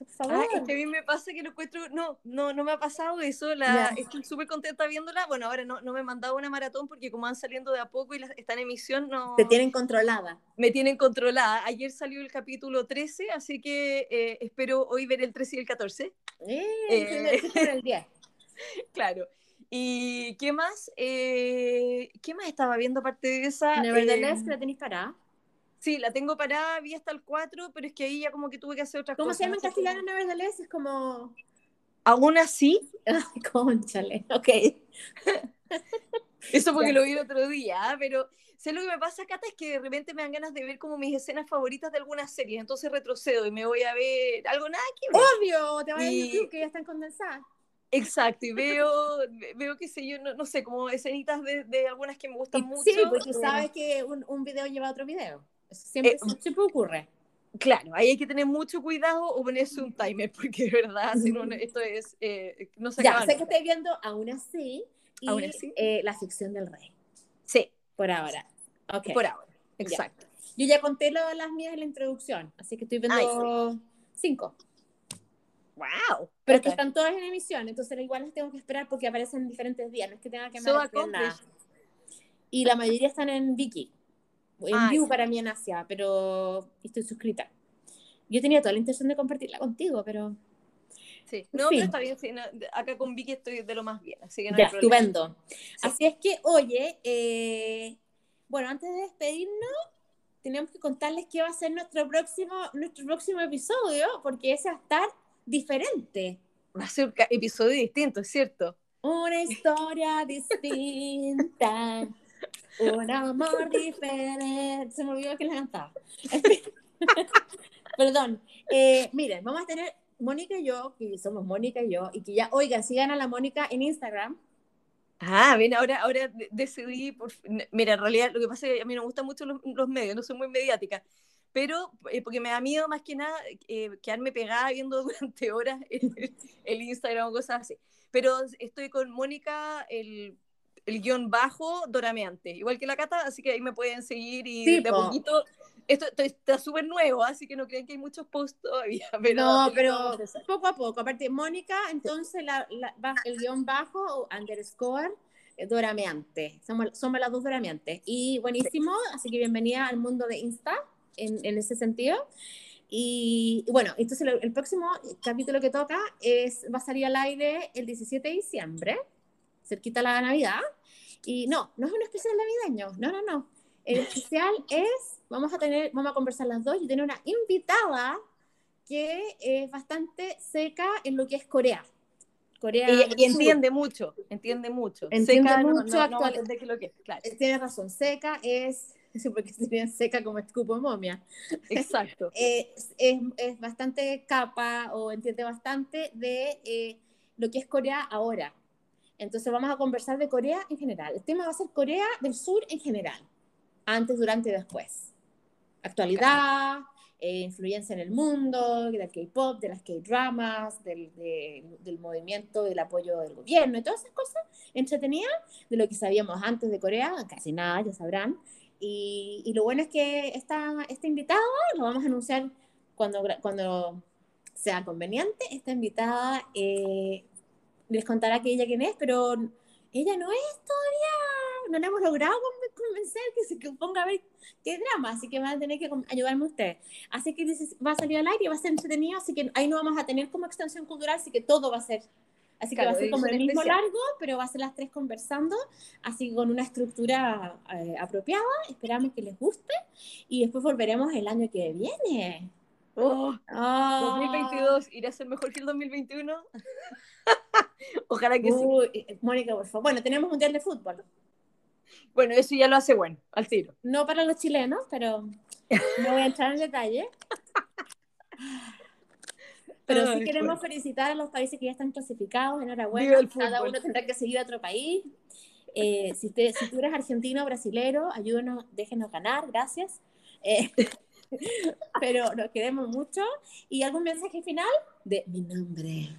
Por favor. Ah, es que a mí me pasa que lo encuentro, no, no, no me ha pasado eso, la, estoy súper contenta viéndola, bueno, ahora no, no me he mandado una maratón porque como van saliendo de a poco y la, está en emisión, no... Te tienen controlada. Me tienen controlada, ayer salió el capítulo 13, así que eh, espero hoy ver el 13 y el 14. Eh, eh el 10. *laughs* claro. ¿Y qué más? ¿Qué más estaba viendo aparte de esa? Nevertheless, que la tenéis parada. Sí, la tengo parada, vi hasta el 4, pero es que ahí ya como que tuve que hacer otras cosas. ¿Cómo se llama en castellano Nevertheless? Es como... Aún así. *laughs* Conchale, ok. *laughs* Eso porque lo vi el otro día, ¿ah? pero sé lo que me pasa, Cata, es que de repente me dan ganas de ver como mis escenas favoritas de algunas series, entonces retrocedo y me voy a ver algo nada que ver. Obvio, te vas a YouTube que ya están condensadas. Exacto, y veo, veo que sé yo, no, sé, como escenitas de, de, algunas que me gustan mucho. Sí, porque sabes que un, un, video lleva a otro video. Siempre, eh, siempre ocurre. Claro, ahí hay que tener mucho cuidado o ponerse un timer, porque de verdad, si no, esto es, eh, no se Ya, sé que estoy viendo aún así, y, ¿Aún así? Eh, la ficción del rey. Sí. Por ahora. Okay. Por ahora, exacto. Yo ya conté lo, las mías en la introducción, así que estoy viendo cinco. ¡Wow! Pero es que están todas en emisión, entonces igual las tengo que esperar porque aparecen en diferentes días, no es que tenga que so nada. Y la mayoría están en Viki, en View para mí en Asia, pero estoy suscrita. Yo tenía toda la intención de compartirla contigo, pero... Sí, no, pero está bien, acá con Vicky estoy de lo más bien, así que no ya, estupendo. Así es que, oye, eh, bueno, antes de despedirnos, tenemos que contarles qué va a ser nuestro próximo, nuestro próximo episodio, porque ese va a estar diferente. Va a ser un episodio distinto, es cierto. Una historia distinta, un amor diferente. Se me olvidó que le cantaba. *laughs* Perdón. Eh, miren, vamos a tener Mónica y yo, que somos Mónica y yo, y que ya, oigan, sigan a la Mónica en Instagram. Ah, bien, ahora, ahora decidí, por, mira, en realidad lo que pasa es que a mí me gustan mucho los, los medios, no soy muy mediática, pero eh, porque me da miedo más que nada eh, quedarme pegada viendo *laughs* durante horas el, Instagram o cosas así. Pero estoy con Mónica, el, el guion bajo, Dorameante, igual que la Cata, así que ahí me pueden seguir y de a poquito. Esto, está súper nuevo, así que no creen que hay muchos posts todavía. *laughs* Pero no, pero poco a poco. Aparte, Mónica, entonces la, el guion bajo o underscore eh, Dorameante. Somos, somos las dos Dorameantes. Y buenísimo, así que bienvenida al mundo de Insta en, ese sentido. Y, bueno, entonces el, próximo capítulo que toca es, va a salir al aire el 17 de diciembre, cerquita la Navidad. Y no, no es un especial navideño, no, no, no. El *laughs* especial es, vamos a tener, vamos a conversar las dos y tener una invitada que es bastante seca en lo que es Corea. Corea y, entiende mucho, entiende mucho. Entiende seca, mucho no, no, lo que claro. Tiene razón, seca es *laughs* porque se bien seca como escupo momia. Exacto. es, *laughs* es, es, bastante capa o entiende bastante de eh, lo que es Corea ahora. Entonces vamos a conversar de Corea en general. El tema va a ser Corea del Sur en general. Antes, durante y después. Actualidad, eh, influencia en el mundo, del K-pop, de las K-dramas, del, del movimiento, del apoyo del gobierno y todas esas cosas entretenidas de lo que sabíamos antes de Corea, casi nada, ya sabrán, y, y, lo bueno es que esta, este invitado lo vamos a anunciar cuando, cuando sea conveniente. Esta invitada eh, les contará que ella quién es, pero ella no es todavía, no la hemos logrado convencer que se ponga a ver qué drama, así que van a tener que ayudarme ustedes. Así que va a salir al aire, va a ser entretenido, así que ahí no vamos a tener como extensión cultural, así que todo va a ser Así que va a ser como el mismo largo, pero va a ser las tres conversando, así con una estructura eh, apropiada. Esperamos que les guste y después volveremos el año que viene. Oh, 2022 irá a ser mejor que el 2021. *laughs* Ojalá que sí. Eh, Mónica, por favor. Bueno, tenemos mundial de fútbol. Bueno, eso ya lo hace bueno, al tiro. No para los chilenos, pero no voy a entrar en detalle. Pero sí queremos felicitar a los países que ya están clasificados, enhorabuena. Cada uno tendrá que seguir a otro país. Eh, si, tú eres argentino o brasilero, ayúdenos, déjenos ganar, gracias. Eh, pero nos queremos mucho. ¿Y algún mensaje final? De mi nombre.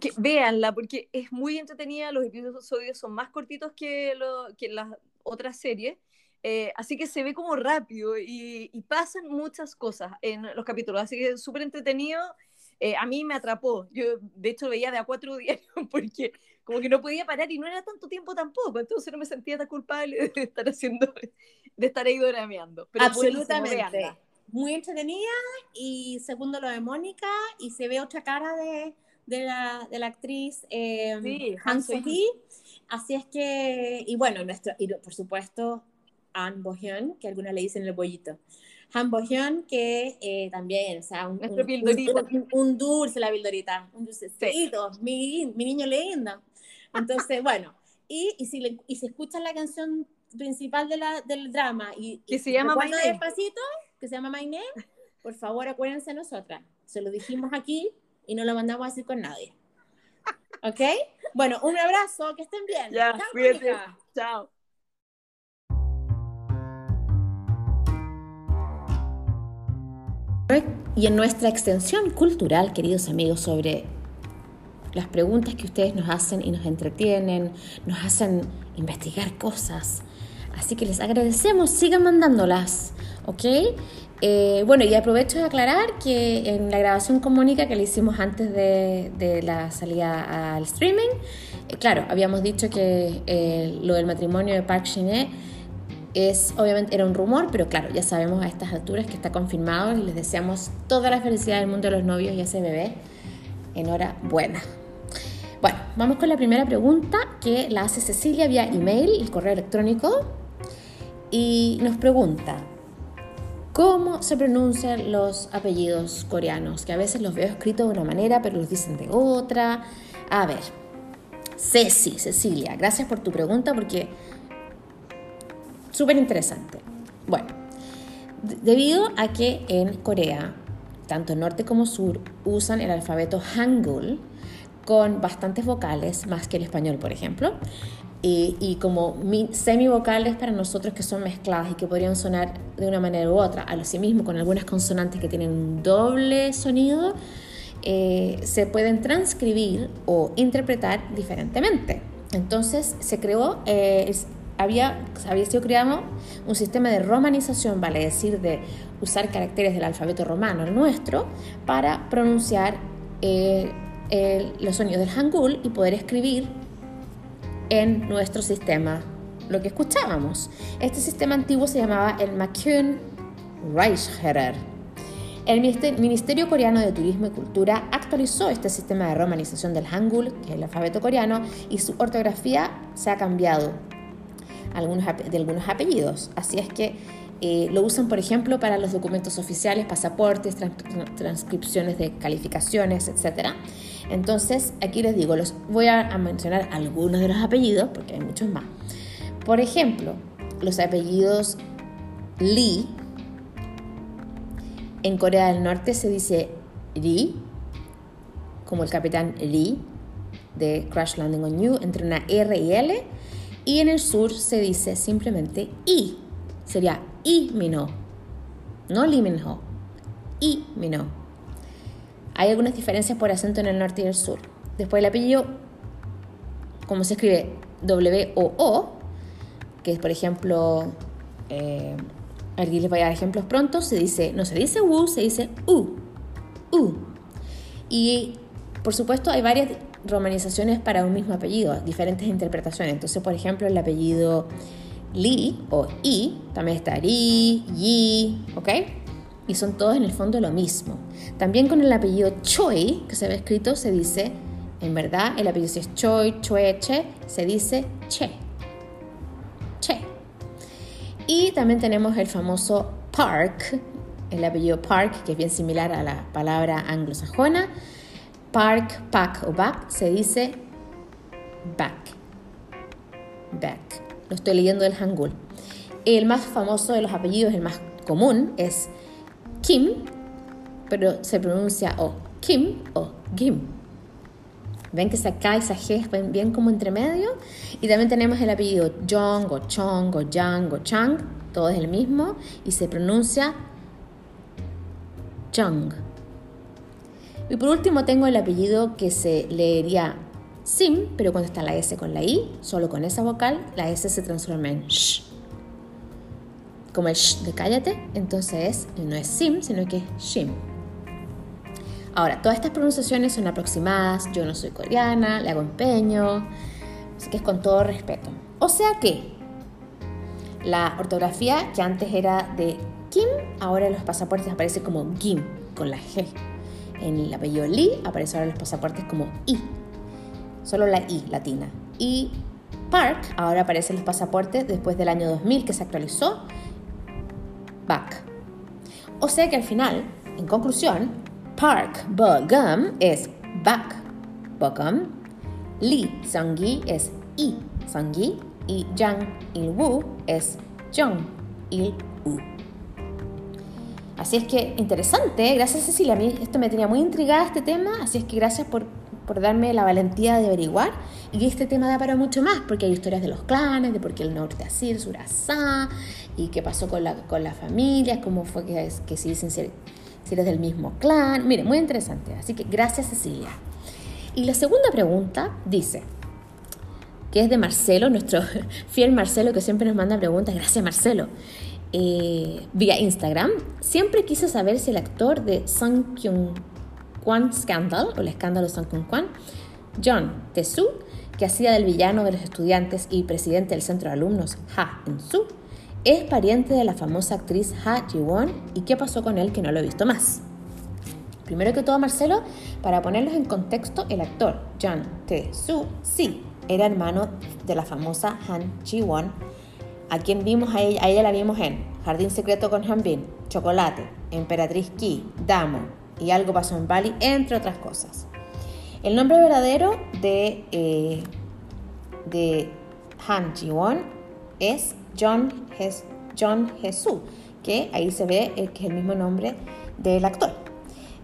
Que, véanla, porque es muy entretenida, los episodios son más cortitos que, lo, que las otras series. Eh, así que se ve como rápido y, y, pasan muchas cosas en los capítulos, así que es súper entretenido eh, a mí me atrapó. Yo, de hecho, veía de a cuatro días *laughs* porque como que no podía parar y no era tanto tiempo tampoco, entonces no me sentía tan culpable de estar haciendo, de estar ahí dorameando. Pero Absolutamente. Muy entretenida y segundo lo de Mónica y se ve otra cara de, de, la, de la actriz eh, sí, Han Así es que, y bueno, nuestro, y por supuesto, Anne Bohyun, que algunas le dicen el bollito. Han Bohyun, que eh, también, o sea, un, un, un, dulce, la bildorita, un dulcecito, mi, mi niño lindo. Entonces, bueno, y, y, si, le, y si escuchan la canción principal de la, del drama y que se llama My Name. despacito, que se llama My Name, por favor acuérdense de nosotras. Se lo dijimos aquí y no lo mandamos a decir con nadie. ¿Ok? Bueno, un abrazo, que estén bien. Ya, cuídate. Chao. Y en nuestra extensión cultural, queridos amigos, sobre las preguntas que ustedes nos hacen y nos entretienen, nos hacen investigar cosas. Así que les agradecemos, sigan mandándolas, ¿ok? Eh, bueno, y aprovecho de aclarar que en la grabación con Mónica que le hicimos antes de, la salida al streaming, eh, claro, habíamos dicho que eh, lo del matrimonio de Park Shin-hye es, obviamente era un rumor, pero claro, ya sabemos a estas alturas que está confirmado y les deseamos toda la felicidad del mundo de los novios y a ese bebé. Enhorabuena. Bueno, vamos con la primera pregunta que la hace Cecilia vía email, el correo electrónico, y nos pregunta, ¿cómo se pronuncian los apellidos coreanos? Que a veces los veo escritos de una manera, pero los dicen de otra. A ver, Ceci, Cecilia, gracias por tu pregunta porque súper interesante. Bueno, debido a que en Corea, tanto norte como sur, usan el alfabeto Hangul, con bastantes vocales, más que el español, por ejemplo, y, y como semivocales para nosotros que son mezcladas y que podrían sonar de una manera u otra, a lo sí mismo con algunas consonantes que tienen un doble sonido, eh, se pueden transcribir o interpretar diferentemente. Entonces se creó, eh, había, había sido creado un sistema de romanización, vale decir, de usar caracteres del alfabeto romano, el nuestro, para pronunciar eh, los sonidos del Hangul y poder escribir en nuestro sistema lo que escuchábamos. Este sistema antiguo se llamaba el Makyun Reichherer. El Ministerio Coreano de Turismo y Cultura actualizó este sistema de romanización del Hangul, que es el alfabeto coreano, y su ortografía se ha cambiado algunos, de algunos apellidos. Así es que eh, lo usan, por ejemplo, para los documentos oficiales, pasaportes, transcripciones de calificaciones, etc. Entonces, aquí les digo, los voy a, mencionar algunos de los apellidos, porque hay muchos más. Por ejemplo, los apellidos Lee. En Corea del Norte se dice Ri, como el capitán Lee de Crash Landing on You, entre una R y L. Y en el sur se dice simplemente I, sería I Mino, no Lee Minho, I Mino. Hay algunas diferencias por acento en el norte y el sur. Después el apellido, como se escribe W-O-O, que es por ejemplo, eh, aquí les voy a dar ejemplos pronto, se dice, no se dice Wu, se dice U, U. Y por supuesto hay varias romanizaciones para un mismo apellido, diferentes interpretaciones. Entonces, por ejemplo, el apellido Li o I también está Ri, Yi, ¿ok? Y son todos en el fondo lo mismo. También con el apellido Choi, que se ve escrito, se dice, en verdad, el apellido si es Choi, Che, se dice Che. Che. Y también tenemos el famoso Park, el apellido Park, que es bien similar a la palabra anglosajona. Park, Pak o Back se dice back. Back. Lo estoy leyendo del Hangul. El más famoso de los apellidos, el más común, es Kim, pero se pronuncia o Kim o Gim. Ven que esa K esa G es bien como entre medio. Y también tenemos el apellido Jong o Chong o Yang o Chang, todo es el mismo, y se pronuncia Jung. Y por último tengo el apellido que se leería Sim, pero cuando está la S con la I, solo con esa vocal, la S se transforma en Sh. Como el Sh de cállate, entonces no es Sim, sino que es Shim. Ahora, todas estas pronunciaciones son aproximadas, yo no soy coreana, le hago empeño, así que es con todo respeto. O sea que la ortografía que antes era de Kim, ahora en los pasaportes aparece como Kim, con la G. En el apellido Lee aparece ahora en los pasaportes como I, solo la I latina. Y Park ahora aparece en los pasaportes después del año 2000 que se actualizó, Back. O sea que al final, en conclusión, Park Bogum es Back. Bogum, Lee Sanggi es I Sanggi. Y Jang Il-woo es Jung Il-woo. Así es que interesante, gracias Cecilia, a mí esto me tenía muy intrigada este tema, así es que gracias por, por darme la valentía de averiguar y este tema da para mucho más, porque hay historias de los clanes, de por qué el norte así, el sur asá, y qué pasó con la, con la familia, cómo fue que, que se dicen si, si eres del mismo clan. Mire, muy interesante, así que gracias Cecilia. Y la segunda pregunta dice, que es de Marcelo, nuestro *laughs* fiel Marcelo que siempre nos manda preguntas. Gracias Marcelo. Eh, vía Instagram. Siempre quise saber si el actor de Sung Kyung Kwan Scandal, o el escándalo Kyung Kwan, John Tesu, que hacía del villano de los estudiantes y presidente del centro de alumnos Ha In-soo, es pariente de la famosa actriz Ha Ji-won y qué pasó con él que no lo he visto más. Primero que todo, Marcelo, para ponerlos en contexto, el actor John Tae-soo sí era hermano de la famosa Han Ji-won, a quien vimos a ella, a ella la vimos en Jardín Secreto con Han Bin, Chocolate, Emperatriz Ki, Damo y Algo pasó en Bali, entre otras cosas. El nombre verdadero de, eh, de Han Ji-won es John, John Jesu, que ahí se ve eh, que es el mismo nombre del actor,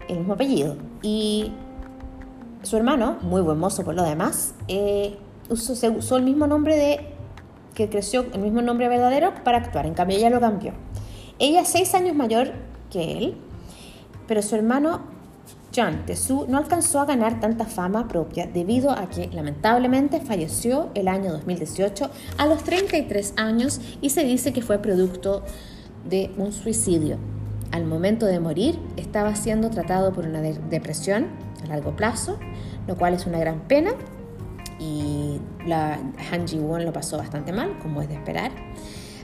el mismo apellido. Y su hermano, muy buen mozo por lo demás, eh, usó, se usó el mismo nombre de que creció, el mismo nombre verdadero para actuar. En cambio, ella lo cambió. Ella es seis años mayor que él, pero su hermano John Tesu no alcanzó a ganar tanta fama propia debido a que lamentablemente falleció el año 2018 a los 33 años y se dice que fue producto de un suicidio. Al momento de morir estaba siendo tratado por una depresión a largo plazo, lo cual es una gran pena y la Han Ji-won lo pasó bastante mal, como es de esperar.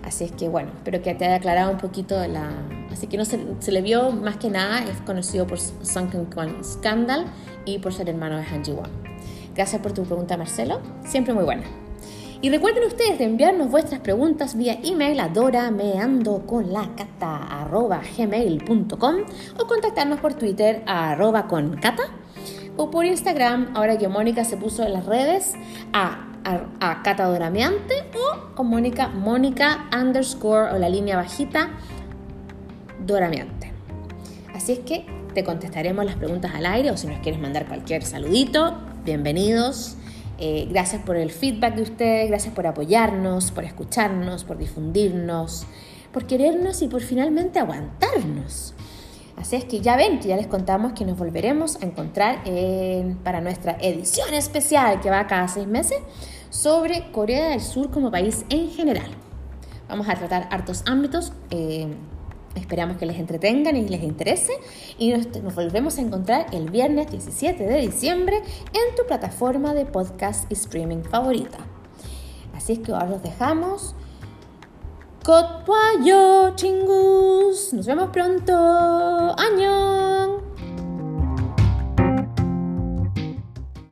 Así es que bueno, espero que te haya aclarado un poquito la... Así que no se, se le vio más que nada, es conocido por Sunken Scandal y por ser hermano de Han Ji-won. Gracias por tu pregunta, Marcelo. Siempre muy buena. Y recuerden ustedes de enviarnos vuestras preguntas vía email a dorameandocolaCata.gmail.com o contactarnos por Twitter a arroba o por Instagram, ahora que Mónica se puso en las redes, a, a, Cata Dorameante o con Mónica, Mónica underscore o la línea bajita Dorameante. Así es que te contestaremos las preguntas al aire o si nos quieres mandar cualquier saludito, bienvenidos. Eh, gracias por el feedback de ustedes, gracias por apoyarnos, por escucharnos, por difundirnos, por querernos y por finalmente aguantarnos. Así es que ya ven que ya les contamos que nos volveremos a encontrar para nuestra edición especial que va cada seis meses sobre Corea del Sur como país en general. Vamos a tratar hartos ámbitos. Eh, esperamos que les entretengan y les interese. Y nos, volvemos a encontrar el viernes 17 de diciembre en tu plataforma de podcast y streaming favorita. Así es que ahora los dejamos. Kotwayo chingus. Nos vemos pronto. Año.